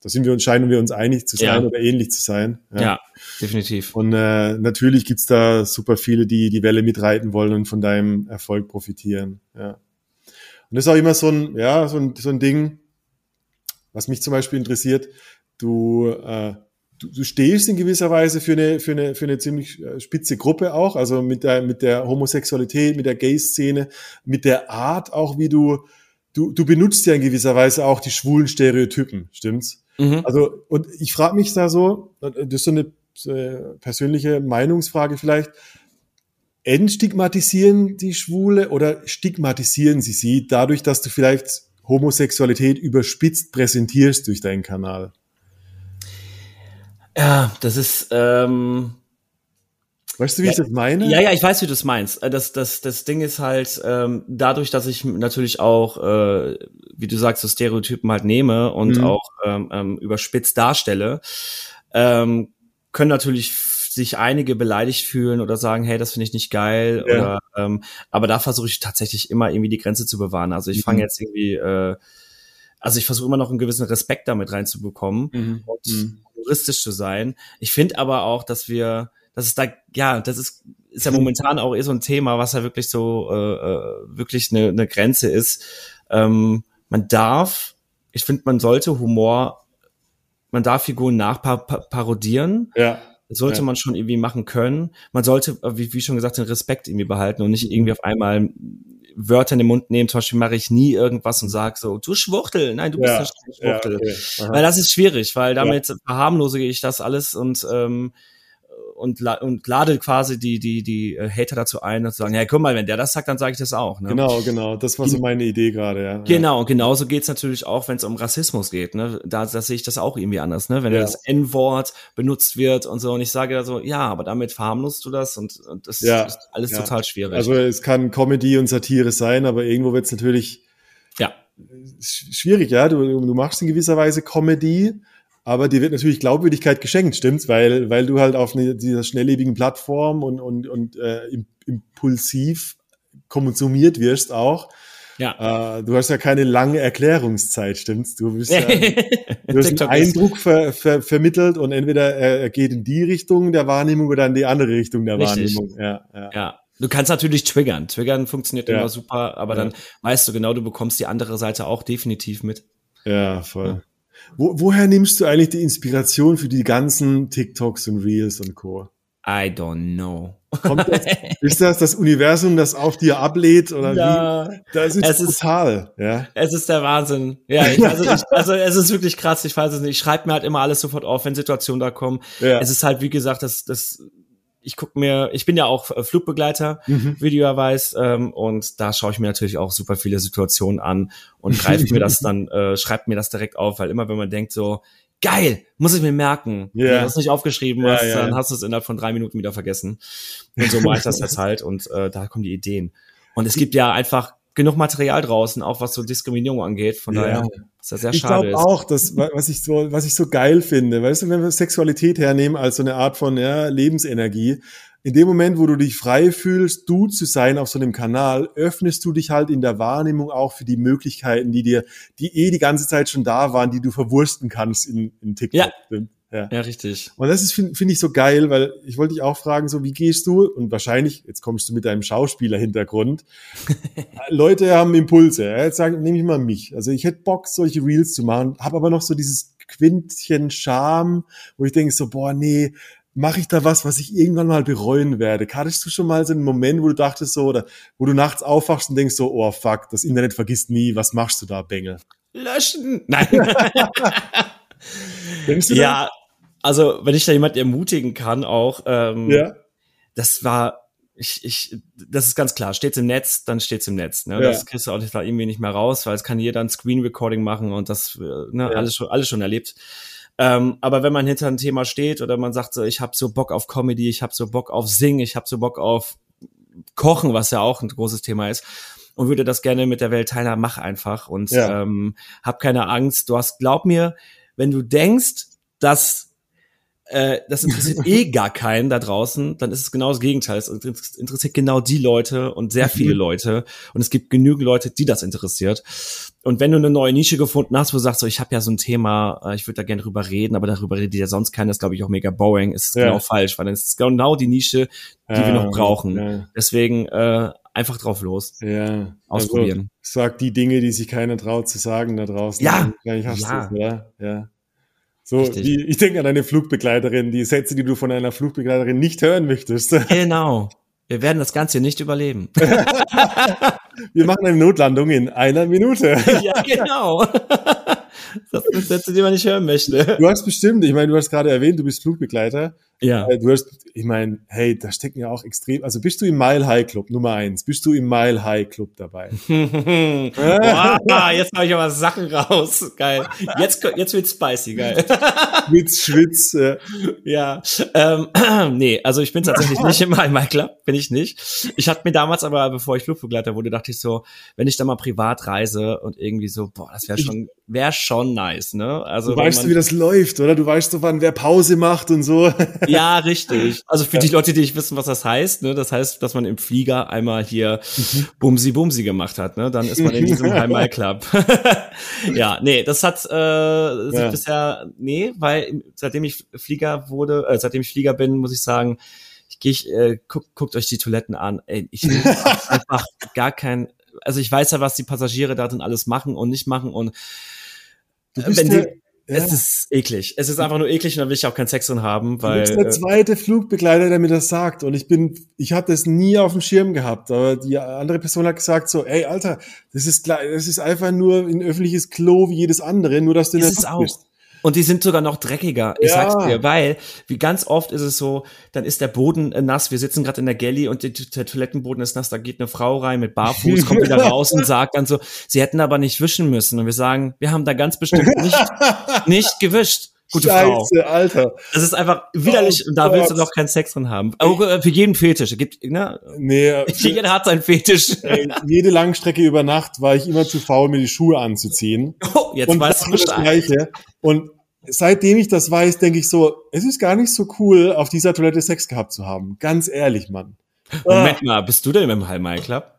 da sind wir uns, scheinen wir uns einig zu sein ja. oder ähnlich zu sein. Ja, ja definitiv. Und äh, natürlich gibt's da super viele, die die Welle mitreiten wollen und von deinem Erfolg profitieren. Ja. Und das ist auch immer so ein, ja, so ein, so ein Ding, was mich zum Beispiel interessiert. Du, äh, du, du stehst in gewisser Weise für eine, für eine, für eine ziemlich äh, spitze Gruppe auch, also mit der, mit der Homosexualität, mit der Gay-Szene, mit der Art auch, wie du du, du benutzt ja in gewisser Weise auch die schwulen Stereotypen, stimmt's? Mhm. Also, und ich frage mich da so, das ist so eine, eine persönliche Meinungsfrage vielleicht, entstigmatisieren die Schwule oder stigmatisieren sie sie dadurch, dass du vielleicht Homosexualität überspitzt präsentierst durch deinen Kanal? Ja, das ist, ähm, Weißt du, wie ja, ich das meine? Ja, ja, ich weiß, wie du es meinst. Äh, das, das, das Ding ist halt, ähm, dadurch, dass ich natürlich auch, äh, wie du sagst, so Stereotypen halt nehme und mhm. auch ähm, ähm, überspitzt darstelle, ähm, können natürlich sich einige beleidigt fühlen oder sagen, hey, das finde ich nicht geil. Ja. Oder, ähm, aber da versuche ich tatsächlich immer irgendwie die Grenze zu bewahren. Also ich mhm. fange jetzt irgendwie, äh, also ich versuche immer noch einen gewissen Respekt damit reinzubekommen mhm. und mhm. juristisch zu sein. Ich finde aber auch, dass wir das ist da, ja, das ist, ist ja momentan auch eh so ein Thema, was ja wirklich so, äh, äh, wirklich eine, eine Grenze ist. Ähm, man darf, ich finde, man sollte Humor, man darf Figuren nachparodieren. Ja. Das sollte ja. man schon irgendwie machen können. Man sollte, wie, wie schon gesagt, den Respekt irgendwie behalten und nicht irgendwie auf einmal Wörter in den Mund nehmen. Zum Beispiel mache ich nie irgendwas und sage so, du Schwuchtel, nein, du ja. bist ein Schwuchtel. Ja, okay. Weil das ist schwierig, weil damit verharmlose ich das alles und ähm, und, und lade quasi die, die, die äh, Hater dazu ein, zu sagen, ja, guck mal, wenn der das sagt, dann sage ich das auch. Ne? Genau, genau. Das war so meine Idee gerade, ja. Genau, und genauso geht's natürlich auch, wenn es um Rassismus geht. Ne? Da, da sehe ich das auch irgendwie anders, ne? Wenn ja. das N-Wort benutzt wird und so. Und ich sage da so, ja, aber damit verharmlost du das und, und das ja. ist alles ja. total schwierig. Also es kann Comedy und Satire sein, aber irgendwo wird's natürlich ja. schwierig, ja. Du, du machst in gewisser Weise Comedy aber dir wird natürlich Glaubwürdigkeit geschenkt, stimmt's? Weil, weil du halt auf eine, dieser schnelllebigen Plattform und, und, und äh, impulsiv konsumiert wirst auch. Ja. Äh, du hast ja keine lange Erklärungszeit, stimmt's? Du, bist ja, du hast einen Eindruck ver, ver, vermittelt und entweder er geht in die Richtung der Wahrnehmung oder in die andere Richtung der Richtig. Wahrnehmung. Ja, ja. ja. Du kannst natürlich triggern. Triggern funktioniert ja. immer super, aber ja. dann weißt du genau, du bekommst die andere Seite auch definitiv mit. Ja, voll. Wo, woher nimmst du eigentlich die Inspiration für die ganzen TikToks und Reels und Co? I don't know. Das, ist das das Universum, das auf dir ablädt oder ja, wie? Das ist es brutal, ist, ja. Es ist der Wahnsinn. Ja, ich, also, ich, also es ist wirklich krass. Ich weiß es nicht. Ich schreibe mir halt immer alles sofort auf, wenn Situationen da kommen. Ja. Es ist halt wie gesagt, das das ich guck mir, ich bin ja auch äh, Flugbegleiter, mhm. wie du ja weißt, ähm, und da schaue ich mir natürlich auch super viele Situationen an und greife mir das dann, äh, schreibt mir das direkt auf, weil immer wenn man denkt so, geil, muss ich mir merken. Yeah. Wenn du das nicht aufgeschrieben hast, ja, ja. dann hast du es innerhalb von drei Minuten wieder vergessen. Und so mache ich das jetzt halt und äh, da kommen die Ideen. Und es gibt ja einfach genug Material draußen, auch was so Diskriminierung angeht. Von daher ist das sehr ich schade. Ich glaube auch, dass, was ich so, was ich so geil finde, weißt du, wenn wir Sexualität hernehmen als so eine Art von ja, Lebensenergie, in dem Moment, wo du dich frei fühlst, du zu sein auf so einem Kanal, öffnest du dich halt in der Wahrnehmung auch für die Möglichkeiten, die dir, die eh die ganze Zeit schon da waren, die du verwursten kannst in, in TikTok. Ja. Ja. ja, richtig. Und das ist finde find ich so geil, weil ich wollte dich auch fragen, so wie gehst du? Und wahrscheinlich, jetzt kommst du mit deinem Schauspieler-Hintergrund. Leute haben Impulse. Ja? Jetzt sagen, nehme ich mal mich. Also ich hätte Bock, solche Reels zu machen, habe aber noch so dieses Quintchen Charme, wo ich denke so, boah, nee, mache ich da was, was ich irgendwann mal bereuen werde? Hattest du schon mal so einen Moment, wo du dachtest so, oder wo du nachts aufwachst und denkst so, oh fuck, das Internet vergisst nie, was machst du da, Bengel? Löschen! Nein. Denkst du ja, also wenn ich da jemand ermutigen kann, auch, ähm, ja. das war, ich, ich, das ist ganz klar, steht's im Netz, dann steht's im Netz. Ne? Ja. Das kriegst du auch nicht, da irgendwie nicht mehr raus, weil es kann jeder ein Screen Recording machen und das, äh, ne, ja. alles schon, alles schon erlebt. Ähm, aber wenn man hinter ein Thema steht oder man sagt so, ich habe so Bock auf Comedy, ich habe so Bock auf Singen, ich habe so Bock auf Kochen, was ja auch ein großes Thema ist, und würde das gerne mit der Welt teilen, mach einfach und ja. ähm, hab keine Angst. Du hast, glaub mir, wenn du denkst, dass äh, das interessiert eh gar keinen da draußen, dann ist es genau das Gegenteil. Es interessiert genau die Leute und sehr viele mhm. Leute. Und es gibt genügend Leute, die das interessiert. Und wenn du eine neue Nische gefunden hast, wo du sagst, so, ich habe ja so ein Thema, äh, ich würde da gerne drüber reden, aber darüber redet ja sonst keiner, ist glaube ich auch mega boring, ist ja. genau falsch, weil dann ist es genau die Nische, die ja, wir noch brauchen. Ja. Deswegen äh, einfach drauf los. Ja. Ausprobieren. Also, sag die Dinge, die sich keiner traut zu sagen da draußen. Ja. ja. ja. ja. So, die, ich denke an eine Flugbegleiterin, die Sätze, die du von einer Flugbegleiterin nicht hören möchtest. Genau. Wir werden das Ganze nicht überleben. Wir machen eine Notlandung in einer Minute. Ja, genau. Das sind Sätze, die man nicht hören möchte. Du hast bestimmt, ich meine, du hast gerade erwähnt, du bist Flugbegleiter. Ja. Äh, du hast, ich meine, hey, da stecken ja auch extrem, also bist du im Mile High Club, Nummer eins, bist du im Mile High Club dabei? Boah, jetzt habe ich aber Sachen raus. Geil. Jetzt, jetzt wird's spicy, geil. Schwitz, Schwitz. Ja, ja ähm, nee, also ich bin tatsächlich nicht im Mile High Club, bin ich nicht. Ich hatte mir damals aber, bevor ich Flugbegleiter wurde, dachte ich so, wenn ich da mal privat reise und irgendwie so, boah, das wäre schon, wäre schon nice, ne? Also du weißt, man, wie das läuft, oder? Du weißt so, wann wer Pause macht und so. Ja, richtig. Also für die Leute, die nicht wissen, was das heißt, ne, das heißt, dass man im Flieger einmal hier mhm. Bumsi Bumsi gemacht hat, ne? Dann ist man in diesem High Club. ja, nee, das hat äh, sich ja. bisher, nee, weil seitdem ich Flieger wurde, äh, seitdem ich Flieger bin, muss ich sagen, ich gehe, äh, guck, guckt euch die Toiletten an. Ey, ich einfach gar kein, also ich weiß ja, was die Passagiere da drin alles machen und nicht machen und wenn die, ja. Es ist eklig. Es ist einfach nur eklig und da will ich auch keinen Sex drin haben, weil. Du bist der äh, zweite Flugbegleiter, der mir das sagt. Und ich bin, ich habe das nie auf dem Schirm gehabt. Aber die andere Person hat gesagt so, ey, Alter, das ist das ist einfach nur ein öffentliches Klo wie jedes andere, nur dass du nicht es auch. bist. Und die sind sogar noch dreckiger, ich ja. sag's dir, weil, wie ganz oft ist es so, dann ist der Boden äh, nass, wir sitzen gerade in der Galley und der Toilettenboden ist nass, da geht eine Frau rein mit Barfuß, kommt wieder raus und sagt dann so, sie hätten aber nicht wischen müssen. Und wir sagen, wir haben da ganz bestimmt nicht, nicht gewischt. Gute Scheiße, Frau. Alter. Das ist einfach widerlich oh, und da willst du noch keinen Sex drin haben. Aber für jeden Fetisch. Es gibt, ne? Nee. Jeder hat seinen Fetisch. Ey, jede Langstrecke über Nacht war ich immer zu faul, mir die Schuhe anzuziehen. Oh, jetzt und weißt du Gleiche. Und seitdem ich das weiß, denke ich so, es ist gar nicht so cool, auf dieser Toilette Sex gehabt zu haben. Ganz ehrlich, Mann. Moment ah. mal, bist du denn im High Club?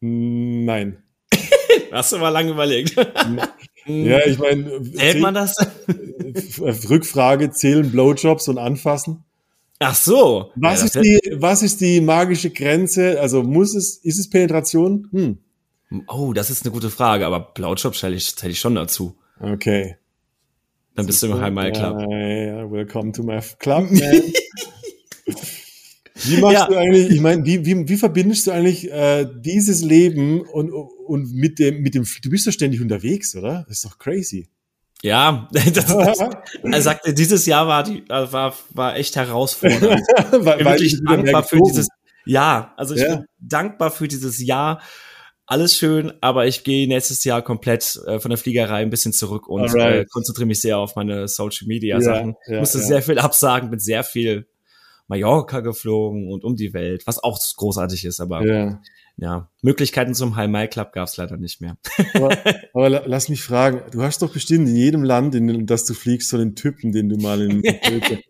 Nein. Hast du mal lange überlegt? ja, ich meine. Hält man das? Rückfrage, zählen Blowjobs und anfassen? Ach so. Was, ja, ist die, was ist die magische Grenze? Also muss es, ist es Penetration? Hm. Oh, das ist eine gute Frage, aber Blowjob stelle ich, stell ich schon dazu. Okay. Dann bist du im My Club. Ja, ja, welcome to my club, man. Wie machst ja. du eigentlich, ich meine, wie, wie, wie verbindest du eigentlich äh, dieses Leben und, und mit dem, mit dem, du bist doch ständig unterwegs, oder? Das ist doch crazy. Ja, das, das, er sagte, dieses Jahr war die, äh, war, war echt herausfordernd. weil, ich bin wirklich dankbar für dieses Jahr. Also ich ja. bin dankbar für dieses Jahr. Alles schön, aber ich gehe nächstes Jahr komplett äh, von der Fliegerei ein bisschen zurück und äh, konzentriere mich sehr auf meine Social Media Sachen. Ja, ja, musste sehr viel absagen, mit sehr viel Mallorca geflogen und um die Welt, was auch großartig ist, aber ja, ja Möglichkeiten zum High Mai Club gab es leider nicht mehr. aber, aber, lass mich fragen, du hast doch bestimmt in jedem Land, in das du fliegst, so einen Typen, den du mal in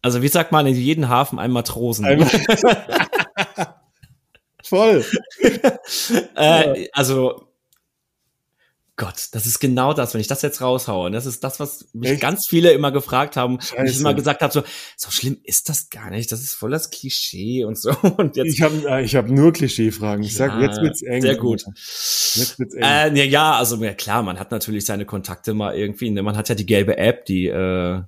Also wie sagt man in jedem Hafen ein Matrosen? Einmal Voll. äh, also Gott, das ist genau das, wenn ich das jetzt raushaue. Und das ist das, was mich Echt? ganz viele immer gefragt haben. Scheiße. Und ich immer gesagt habe, so, so schlimm ist das gar nicht. Das ist voll das Klischee und so. Und jetzt, ich habe äh, ich hab nur Klischee-Fragen. Ich sag, jetzt wird's eng. Sehr gut. Jetzt wird's eng. Äh, ja, also ja, klar, man hat natürlich seine Kontakte mal irgendwie. Ne? Man hat ja die gelbe App, die, äh,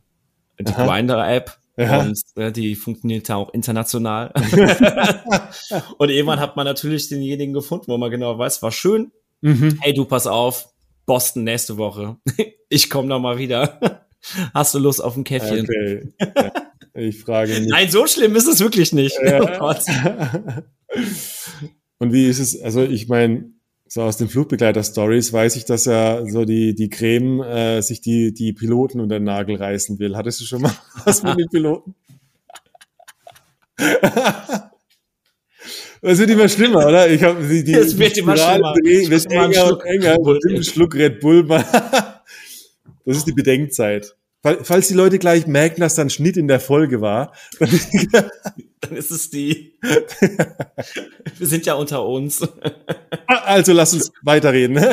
die Grinder-App. Ja. Und äh, die funktioniert ja auch international. und irgendwann hat man natürlich denjenigen gefunden, wo man genau weiß, war schön. Mhm. Hey, du, pass auf, Boston nächste Woche. Ich komme noch mal wieder. Hast du Lust auf ein Käffchen? Okay. Ja, ich frage nicht. Nein, so schlimm ist es wirklich nicht. Ja. Oh. Und wie ist es, also ich meine, so aus den Flugbegleiter-Stories weiß ich, dass ja so die, die Creme äh, sich die, die Piloten unter den Nagel reißen will. Hattest du schon mal was mit den Piloten? Das wird immer schlimmer, oder? Ich habe die, die es wird immer schlimmer. Dreh, wird enger Schluck, enger. Ein Schluck Red Bull. Das ist die Bedenkzeit. Falls die Leute gleich merken, dass da ein Schnitt in der Folge war, dann, dann ist es die. Wir sind ja unter uns. Also lass uns weiterreden.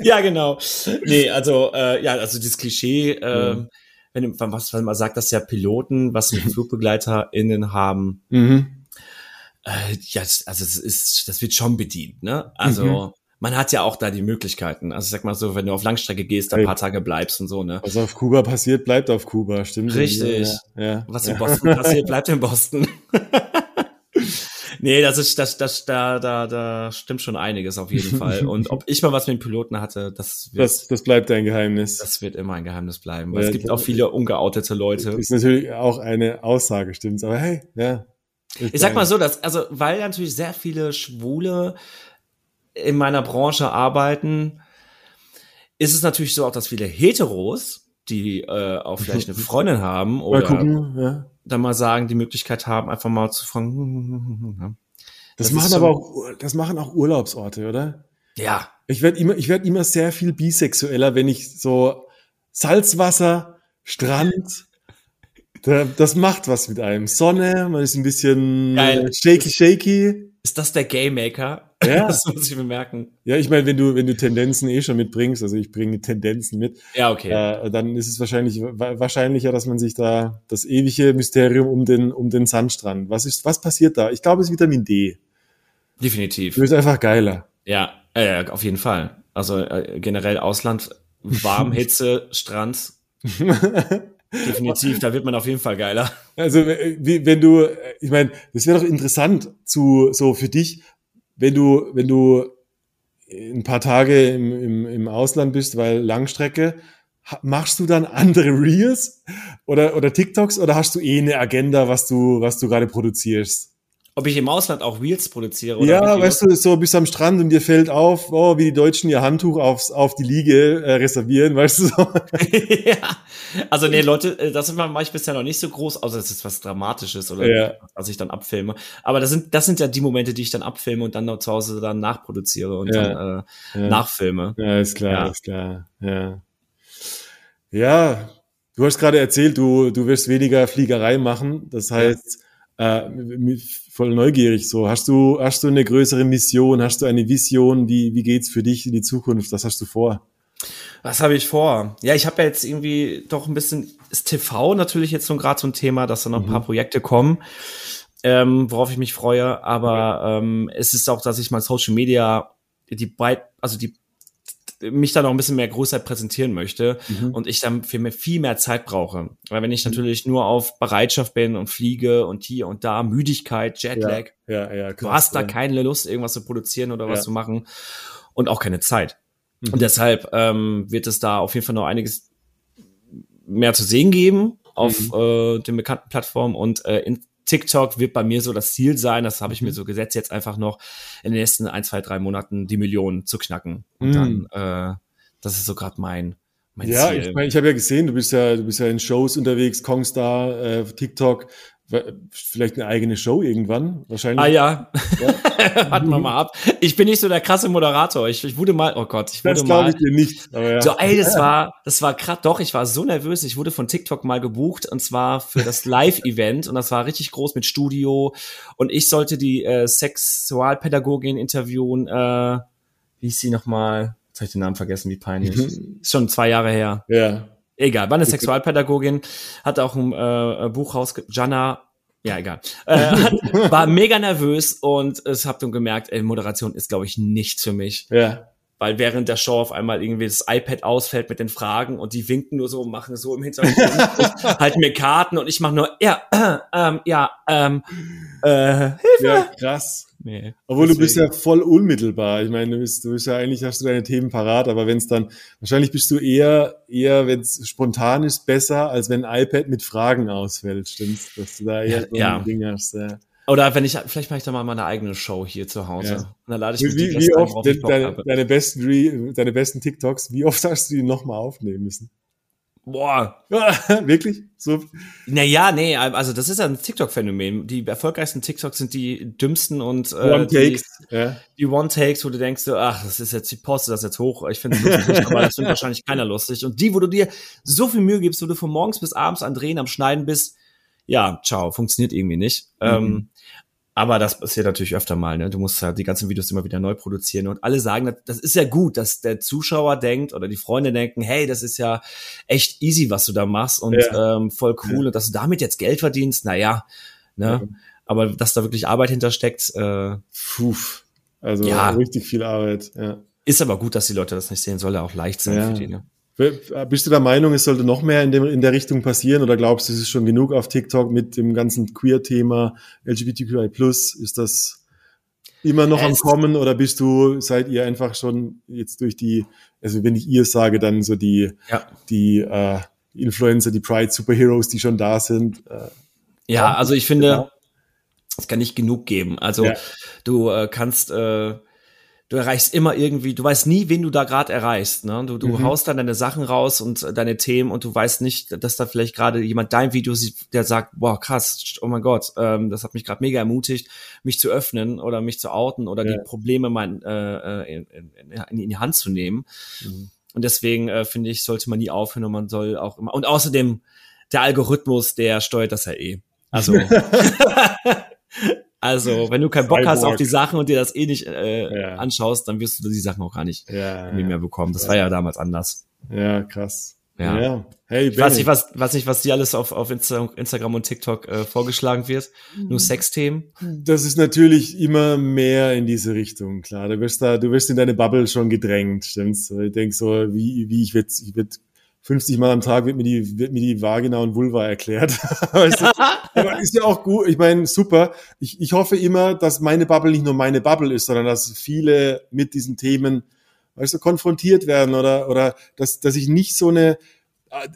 Ja, genau. Nee, also äh, ja, also dieses Klischee, äh, mhm. wenn, was wenn man sagt, dass ja Piloten, was mit FlugbegleiterInnen haben, mhm äh, ja, also es ist, das wird schon bedient, ne? Also mhm. Man hat ja auch da die Möglichkeiten. Also ich sag mal so, wenn du auf Langstrecke gehst, ein paar Tage bleibst und so, ne? Was auf Kuba passiert, bleibt auf Kuba, stimmt? Richtig. Ja, ja. Was in Boston passiert, bleibt in Boston. nee, das ist, das, das, da, da, da stimmt schon einiges auf jeden Fall. Und ob ich mal was mit dem Piloten hatte, das wird, das, das bleibt ein Geheimnis. Das wird immer ein Geheimnis bleiben. Weil ja, es gibt auch viele ungeoutete Leute. Ist natürlich auch eine Aussage, stimmt's? Aber hey, ja, ich, ich sag mal so, dass, also, weil natürlich sehr viele Schwule in meiner Branche arbeiten, ist es natürlich so auch, dass viele Heteros, die äh, auch vielleicht eine Freundin haben oder gucken, ja. dann mal sagen, die Möglichkeit haben, einfach mal zu fragen. Ja. Das, das machen aber auch, das machen auch Urlaubsorte, oder? Ja. Ich werde immer, ich werde immer sehr viel bisexueller, wenn ich so Salzwasser, Strand, das macht was mit einem. Sonne, man ist ein bisschen Geil. shaky, shaky. Ist das der Gaymaker? Ja. Das muss ich bemerken. Ja, ich meine, wenn du, wenn du Tendenzen eh schon mitbringst, also ich bringe Tendenzen mit. Ja, okay. Äh, dann ist es wahrscheinlich, wahrscheinlicher, dass man sich da das ewige Mysterium um den, um den Sandstrand. Was ist, was passiert da? Ich glaube, es ist Vitamin D. Definitiv. Du bist einfach geiler. Ja, äh, auf jeden Fall. Also äh, generell Ausland, warm, Hitze, Strand. Definitiv, da wird man auf jeden Fall geiler. Also wie, wenn du, ich meine, das wäre doch interessant zu so für dich, wenn du, wenn du ein paar Tage im, im, im Ausland bist, weil Langstrecke, machst du dann andere Reels oder, oder TikToks oder hast du eh eine Agenda, was du, was du gerade produzierst? Ob ich im Ausland auch Reels produziere? Oder ja, weißt du, so bist du am Strand und dir fällt auf, oh, wie die Deutschen ihr Handtuch aufs, auf die Liege äh, reservieren, weißt du so. ja, also nee, Leute, äh, das mache ich bisher noch nicht so groß, außer es ist was Dramatisches oder ja. was ich dann abfilme. Aber das sind, das sind ja die Momente, die ich dann abfilme und dann noch zu Hause dann nachproduziere und ja. dann äh, ja. nachfilme. Ja, ist klar, ja. ist klar. Ja. Ja, du hast gerade erzählt, du, du wirst weniger Fliegerei machen. Das heißt, äh, voll neugierig so. Hast du, hast du eine größere Mission? Hast du eine Vision? Wie, wie geht's für dich in die Zukunft? Was hast du vor? Was habe ich vor? Ja, ich habe ja jetzt irgendwie doch ein bisschen, ist TV natürlich jetzt so gerade so ein Thema, dass da noch ein paar mhm. Projekte kommen, ähm, worauf ich mich freue. Aber ähm, es ist auch, dass ich mal Social Media die breit, also die mich dann auch ein bisschen mehr Größe präsentieren möchte mhm. und ich dann für viel mehr Zeit brauche. Weil wenn ich mhm. natürlich nur auf Bereitschaft bin und fliege und hier und da, Müdigkeit, Jetlag, ja, ja, ja, du hast da keine Lust, irgendwas zu produzieren oder was zu machen und auch keine Zeit. Mhm. Und deshalb ähm, wird es da auf jeden Fall noch einiges mehr zu sehen geben auf mhm. äh, den bekannten Plattformen und äh, in, TikTok wird bei mir so das Ziel sein, das habe ich mir mhm. so gesetzt, jetzt einfach noch in den nächsten ein, zwei, drei Monaten die Millionen zu knacken. Und mm. dann, äh, das ist so gerade mein, mein ja, Ziel. Ja, ich meine, ich habe ja gesehen, du bist ja, du bist ja in Shows unterwegs, Kongstar, äh, TikTok. Vielleicht eine eigene Show irgendwann, wahrscheinlich. Ah ja, ja. warten wir mal ab. Ich bin nicht so der krasse Moderator. Ich, ich wurde mal, oh Gott, ich wurde das mal. Das glaube ich dir nicht. Aber ja. So, ey, das war, das war gerade doch. Ich war so nervös. Ich wurde von TikTok mal gebucht und zwar für das Live-Event und das war richtig groß mit Studio und ich sollte die äh, Sexualpädagogin interviewen. Äh, wie ist sie nochmal? Jetzt habe ich den Namen vergessen. Wie peinlich. Mhm. Ist schon zwei Jahre her. Ja. Egal, war eine Sexualpädagogin, hat auch ein äh, Buch raus, Jana, ja, egal. Äh, war mega nervös und es habt dann gemerkt, ey, Moderation ist, glaube ich, nichts für mich. Ja. Weil während der Show auf einmal irgendwie das iPad ausfällt mit den Fragen und die winken nur so und machen so im Hintergrund, halten mir Karten und ich mache nur, ja, äh, ähm, ja, ähm, äh, Hilfe. Ja, krass. Nee, Obwohl deswegen. du bist ja voll unmittelbar. Ich meine, du bist, du bist ja eigentlich hast du deine Themen parat, aber wenn es dann, wahrscheinlich bist du eher, eher, wenn es spontan ist, besser, als wenn ein iPad mit Fragen ausfällt, stimmt's? Dass du da eher so ja. ein Ding hast. Ja. Oder wenn ich, vielleicht mache ich da mal meine eigene Show hier zu Hause. Ja. Und dann lade ich mich wie, wie oft ein, deine, deine, besten, deine besten TikToks, wie oft hast du die nochmal aufnehmen müssen? Boah. Wirklich? So? Naja, nee, also das ist ja ein TikTok-Phänomen. Die erfolgreichsten TikToks sind die dümmsten und äh, One-Takes. Die, ja. die One-Takes, wo du denkst, ach, das ist jetzt, ich poste das jetzt hoch, ich finde es lustig, aber das findet wahrscheinlich keiner lustig. Und die, wo du dir so viel Mühe gibst, wo du von morgens bis abends an Drehen, am Schneiden bist, ja, ciao, funktioniert irgendwie nicht. Mhm. Ähm, aber das passiert natürlich öfter mal. Ne? Du musst halt die ganzen Videos immer wieder neu produzieren. Und alle sagen, das ist ja gut, dass der Zuschauer denkt oder die Freunde denken, hey, das ist ja echt easy, was du da machst und ja. ähm, voll cool. Ja. Und dass du damit jetzt Geld verdienst, naja. Ne? Ja. Aber dass da wirklich Arbeit hintersteckt, äh, puh. Also richtig viel Arbeit. Ja. Ist aber gut, dass die Leute das nicht sehen, soll ja auch leicht sein für die. Ne? Bist du der Meinung, es sollte noch mehr in, dem, in der Richtung passieren oder glaubst du, es ist schon genug auf TikTok mit dem ganzen Queer-Thema LGBTQI+? Ist das immer noch es am Kommen oder bist du, seid ihr einfach schon jetzt durch die, also wenn ich ihr sage, dann so die, ja. die äh, Influencer, die Pride Superheroes, die schon da sind? Äh, ja, also ich finde, genau. es kann nicht genug geben. Also ja. du äh, kannst äh, du erreichst immer irgendwie, du weißt nie, wen du da gerade erreichst. Ne? Du, du mhm. haust dann deine Sachen raus und äh, deine Themen und du weißt nicht, dass da vielleicht gerade jemand dein Video sieht, der sagt, boah, krass, oh mein Gott, ähm, das hat mich gerade mega ermutigt, mich zu öffnen oder mich zu outen oder ja. die Probleme mein, äh, äh in, in, in, in die Hand zu nehmen. Mhm. Und deswegen äh, finde ich, sollte man nie aufhören und man soll auch immer. Und außerdem, der Algorithmus, der steuert das ja eh. Also Also, wenn du keinen Bock hast auf die Sachen und dir das eh nicht äh, ja. anschaust, dann wirst du die Sachen auch gar nicht ja, mehr bekommen. Das ja. war ja damals anders. Ja, krass. Ja. ja. Hey, ich weiß nicht, was, weiß nicht, was dir alles auf, auf Insta Instagram und TikTok äh, vorgeschlagen wird. Nur mhm. Sexthemen. Das ist natürlich immer mehr in diese Richtung, klar. Du wirst da, du wirst in deine Bubble schon gedrängt, stimmt's? Ich denk so, wie, wie ich werd, ich werd 50 Mal am Tag wird mir die, wird mir die Vagina und Vulva erklärt. weißt du? Aber ist ja auch gut. Ich meine, super. Ich, ich hoffe immer, dass meine Bubble nicht nur meine Bubble ist, sondern dass viele mit diesen Themen, weißt du, konfrontiert werden oder, oder dass, dass ich nicht so eine,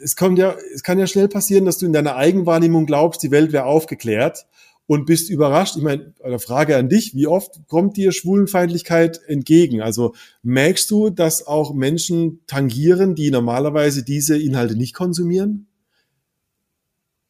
es kommt ja, es kann ja schnell passieren, dass du in deiner Eigenwahrnehmung glaubst, die Welt wäre aufgeklärt und bist überrascht. Ich meine, eine Frage an dich, wie oft kommt dir Schwulenfeindlichkeit entgegen? Also merkst du, dass auch Menschen tangieren, die normalerweise diese Inhalte nicht konsumieren?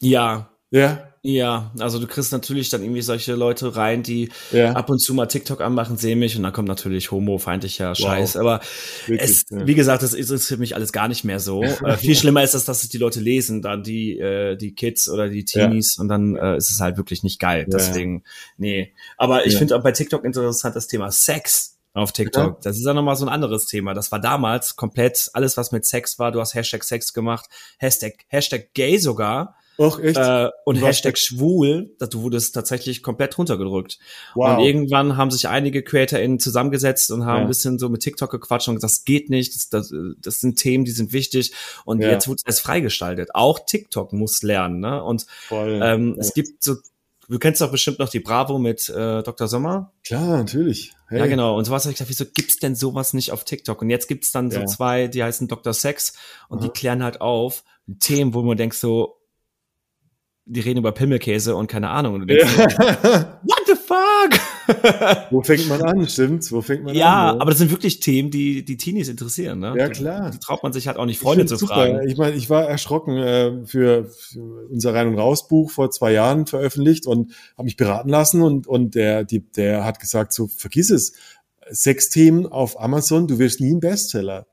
Ja. Ja. Ja, also du kriegst natürlich dann irgendwie solche Leute rein, die ja. ab und zu mal TikTok anmachen, sehen mich und dann kommt natürlich homofeindlicher Scheiß. Wow. Aber Wirklich, es, ja. wie gesagt, das ist für mich alles gar nicht mehr so. äh, viel schlimmer ist es, dass es die Leute lesen, dann die, äh, die Kids oder die Teenies ja. und dann äh, ist es halt wirklich nicht geil. Deswegen, nee. Aber ich finde auch bei TikTok interessant das Thema Sex auf TikTok. Ja. Das ist ja nochmal so ein anderes Thema. Das war damals komplett alles, was mit Sex war. Du hast Hashtag Sex gemacht, Hashtag, Hashtag Gay sogar. Och, echt? Äh, und Hashtag schwul, du wurdest tatsächlich komplett runtergedrückt. Wow. Und irgendwann haben sich einige CreatorInnen zusammengesetzt und haben ja. ein bisschen so mit TikTok gequatscht und gesagt, das geht nicht, das, das, das sind Themen, die sind wichtig. Und ja. jetzt wird es freigestaltet. Auch TikTok muss lernen. Ne? Und Voll. Ähm, ja. es gibt so Du kennst doch bestimmt noch die Bravo mit äh, Dr. Sommer. Klar, natürlich. Hey. Ja, genau. Und sowas habe ich gedacht, wieso gibt's denn sowas nicht auf TikTok? Und jetzt gibt's dann so zwei, die heißen Dr. Sex und Aha. die klären halt auf Themen, wo man denkt so, die reden über Pimmelkäse und keine Ahnung. Und du denkst, ja. what the fuck? Wo fängt man an, stimmt's? Wo fängt man ja, an? Ja, aber das sind wirklich Themen, die die Teenies interessieren. Ne? Ja, klar. Die traut man sich halt auch nicht, Freunde zu super. fragen. Ich meine, ich war erschrocken äh, für, für unser Rein- und Raus-Buch vor zwei Jahren veröffentlicht und habe mich beraten lassen und, und der, die, der hat gesagt, so vergiss es, sechs Themen auf Amazon, du wirst nie ein Bestseller.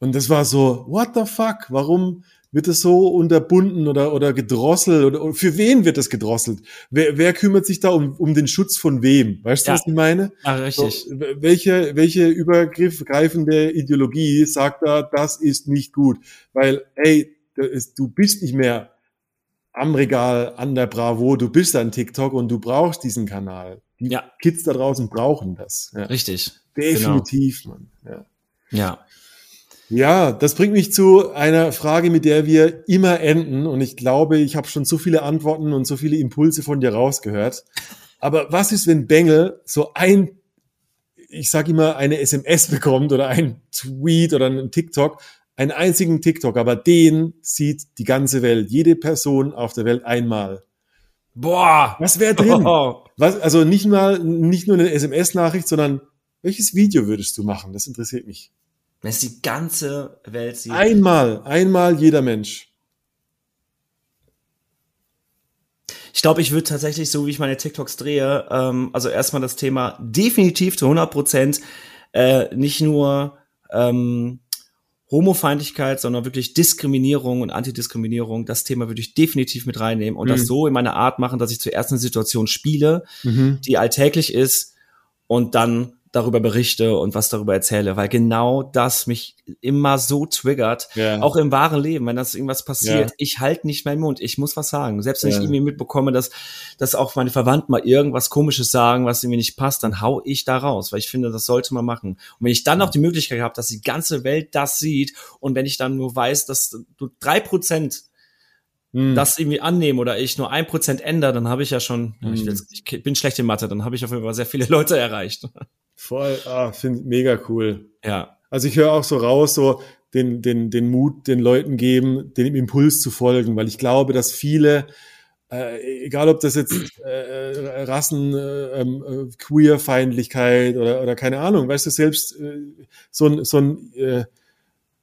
Und das war so, what the fuck? Warum? Wird es so unterbunden oder, oder gedrosselt oder für wen wird das gedrosselt? Wer, wer kümmert sich da um, um den Schutz von wem? Weißt du, ja. was ich meine? Ja, richtig. So, welche, welche übergreifende Ideologie sagt da, das ist nicht gut? Weil, ey, ist, du bist nicht mehr am Regal an der Bravo, du bist ein TikTok und du brauchst diesen Kanal. Die ja. Kids da draußen brauchen das. Ja. Richtig. Definitiv, genau. Mann. Ja. ja. Ja, das bringt mich zu einer Frage, mit der wir immer enden. Und ich glaube, ich habe schon so viele Antworten und so viele Impulse von dir rausgehört. Aber was ist, wenn Bengel so ein, ich sage immer, eine SMS bekommt oder ein Tweet oder einen TikTok, einen einzigen TikTok, aber den sieht die ganze Welt, jede Person auf der Welt einmal. Boah! Was wäre drin? Oh. Was, also nicht mal, nicht nur eine SMS-Nachricht, sondern welches Video würdest du machen? Das interessiert mich. Wenn es die ganze Welt sieht. Einmal, einmal jeder Mensch. Ich glaube, ich würde tatsächlich, so wie ich meine TikToks drehe, ähm, also erstmal das Thema definitiv zu 100 Prozent äh, nicht nur ähm, Homofeindlichkeit, sondern wirklich Diskriminierung und Antidiskriminierung. Das Thema würde ich definitiv mit reinnehmen und mhm. das so in meiner Art machen, dass ich zuerst eine Situation spiele, mhm. die alltäglich ist und dann darüber berichte und was darüber erzähle, weil genau das mich immer so triggert, ja. auch im wahren Leben, wenn das irgendwas passiert, ja. ich halte nicht meinen Mund, ich muss was sagen. Selbst wenn ja. ich irgendwie mitbekomme, dass, dass auch meine Verwandten mal irgendwas komisches sagen, was irgendwie nicht passt, dann hau ich da raus, weil ich finde, das sollte man machen. Und wenn ich dann noch die Möglichkeit habe, dass die ganze Welt das sieht und wenn ich dann nur weiß, dass du drei Prozent hm. das irgendwie annehmen oder ich nur ein Prozent ändere, dann habe ich ja schon, hm. ich, ich, bin schlecht in Mathe, dann habe ich auf jeden Fall sehr viele Leute erreicht. Voll, ah, finde mega cool. Ja. Also ich höre auch so raus, so den, den, den Mut den Leuten geben, dem Impuls zu folgen, weil ich glaube, dass viele, äh, egal ob das jetzt äh, Rassen, äh, ähm, äh, Queerfeindlichkeit oder, oder keine Ahnung, weißt du, selbst äh, so ein, so ein äh,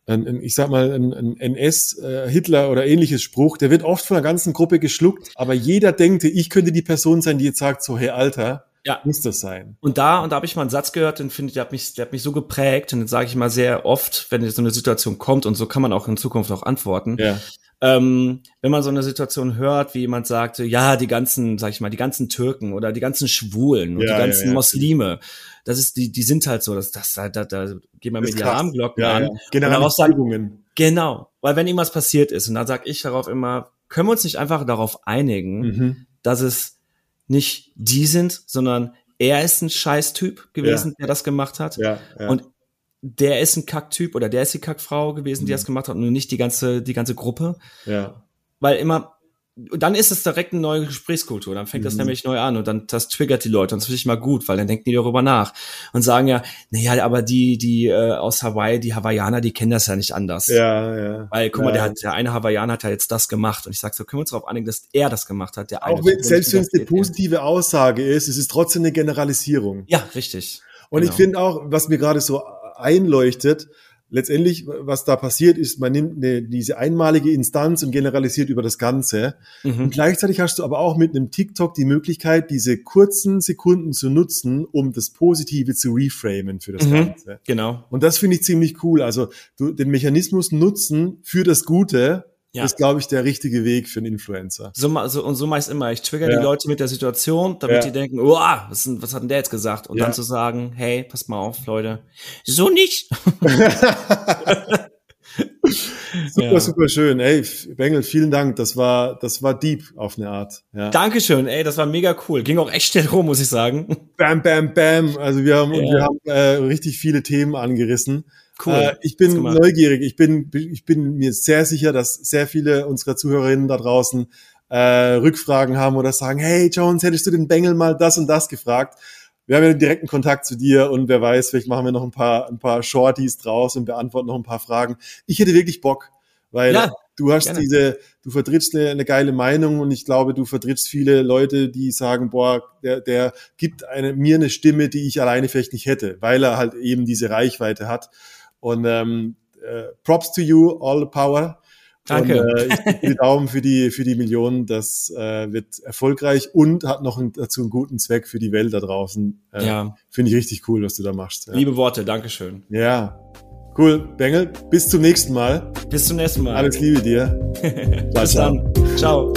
ein, ein, ich sag mal, ein, ein NS, äh, Hitler oder ähnliches Spruch, der wird oft von der ganzen Gruppe geschluckt, aber jeder denkt, ich könnte die Person sein, die jetzt sagt, so, hey Alter, ja. Muss das sein. Und da, und da habe ich mal einen Satz gehört, den finde ich, der hat mich, der hat mich so geprägt, und den sage ich mal sehr oft, wenn so eine Situation kommt, und so kann man auch in Zukunft auch antworten. Ja. Ähm, wenn man so eine Situation hört, wie jemand sagt, ja, die ganzen, sag ich mal, die ganzen Türken oder die ganzen Schwulen und ja, die ganzen ja, ja. Muslime, das ist, die, die sind halt so, das, das, da, da, da gehen wir mit die Alarmglocken ja, an. Generalisierungen. Genau. Weil wenn irgendwas passiert ist, und da sag ich darauf immer, können wir uns nicht einfach darauf einigen, mhm. dass es nicht die sind, sondern er ist ein Scheißtyp gewesen, ja. der das gemacht hat. Ja, ja. Und der ist ein Kacktyp oder der ist die Kackfrau gewesen, die mhm. das gemacht hat und nicht die ganze, die ganze Gruppe. Ja. Weil immer, dann ist es direkt eine neue Gesprächskultur. Dann fängt mhm. das nämlich neu an und dann das triggert die Leute. Und das finde ich mal gut, weil dann denken die darüber nach und sagen ja, naja, aber die, die äh, aus Hawaii, die Hawaiianer, die kennen das ja nicht anders. Ja, ja. Weil, guck ja. mal, der hat, der eine Hawaiianer hat ja jetzt das gemacht. Und ich sage so, können wir uns darauf einigen, dass er das gemacht hat. Der Auch wenn, selbst wenn es eine positive Aussage ist, es ist trotzdem eine Generalisierung. Ja, richtig. Und genau. ich finde auch, was mir gerade so einleuchtet, letztendlich, was da passiert, ist, man nimmt eine, diese einmalige Instanz und generalisiert über das Ganze. Mhm. Und gleichzeitig hast du aber auch mit einem TikTok die Möglichkeit, diese kurzen Sekunden zu nutzen, um das Positive zu reframen für das mhm. Ganze. Genau. Und das finde ich ziemlich cool. Also du, den Mechanismus nutzen für das Gute ja. ist, glaube ich, der richtige Weg für einen Influencer. So, so, und so meist immer. Ich trigger ja. die Leute mit der Situation, damit ja. die denken, oh, was, was hat denn der jetzt gesagt? Und dann zu sagen, hey, pass mal auf, Leute, so nicht. super, super schön. Ey, Bengel, vielen Dank. Das war, das war deep auf eine Art. Ja. Dankeschön, ey, das war mega cool. Ging auch echt schnell rum, muss ich sagen. Bam, bam, bam. Also wir haben, wir haben äh, richtig viele Themen angerissen. Cool. Äh, ich bin neugierig. Ich bin, ich bin mir sehr sicher, dass sehr viele unserer Zuhörerinnen da draußen äh, Rückfragen haben oder sagen, hey Jones, hättest du den Bengel mal das und das gefragt? Wir haben ja direkten Kontakt zu dir und wer weiß, vielleicht machen wir noch ein paar, ein paar Shorties draus und beantworten noch ein paar Fragen. Ich hätte wirklich Bock, weil ja, du hast gerne. diese, du vertrittst eine, eine geile Meinung und ich glaube, du vertrittst viele Leute, die sagen, boah, der, der gibt eine, mir eine Stimme, die ich alleine vielleicht nicht hätte, weil er halt eben diese Reichweite hat. Und ähm, äh, Props to you, all the power. Danke. Und, äh, ich die Daumen für die, für die Millionen. Das äh, wird erfolgreich und hat noch einen, dazu einen guten Zweck für die Welt da draußen. Äh, ja. Finde ich richtig cool, was du da machst. Ja. Liebe Worte, Dankeschön. Ja. Cool. Bengel, bis zum nächsten Mal. Bis zum nächsten Mal. Alles Liebe dir. Bis dann. Ciao.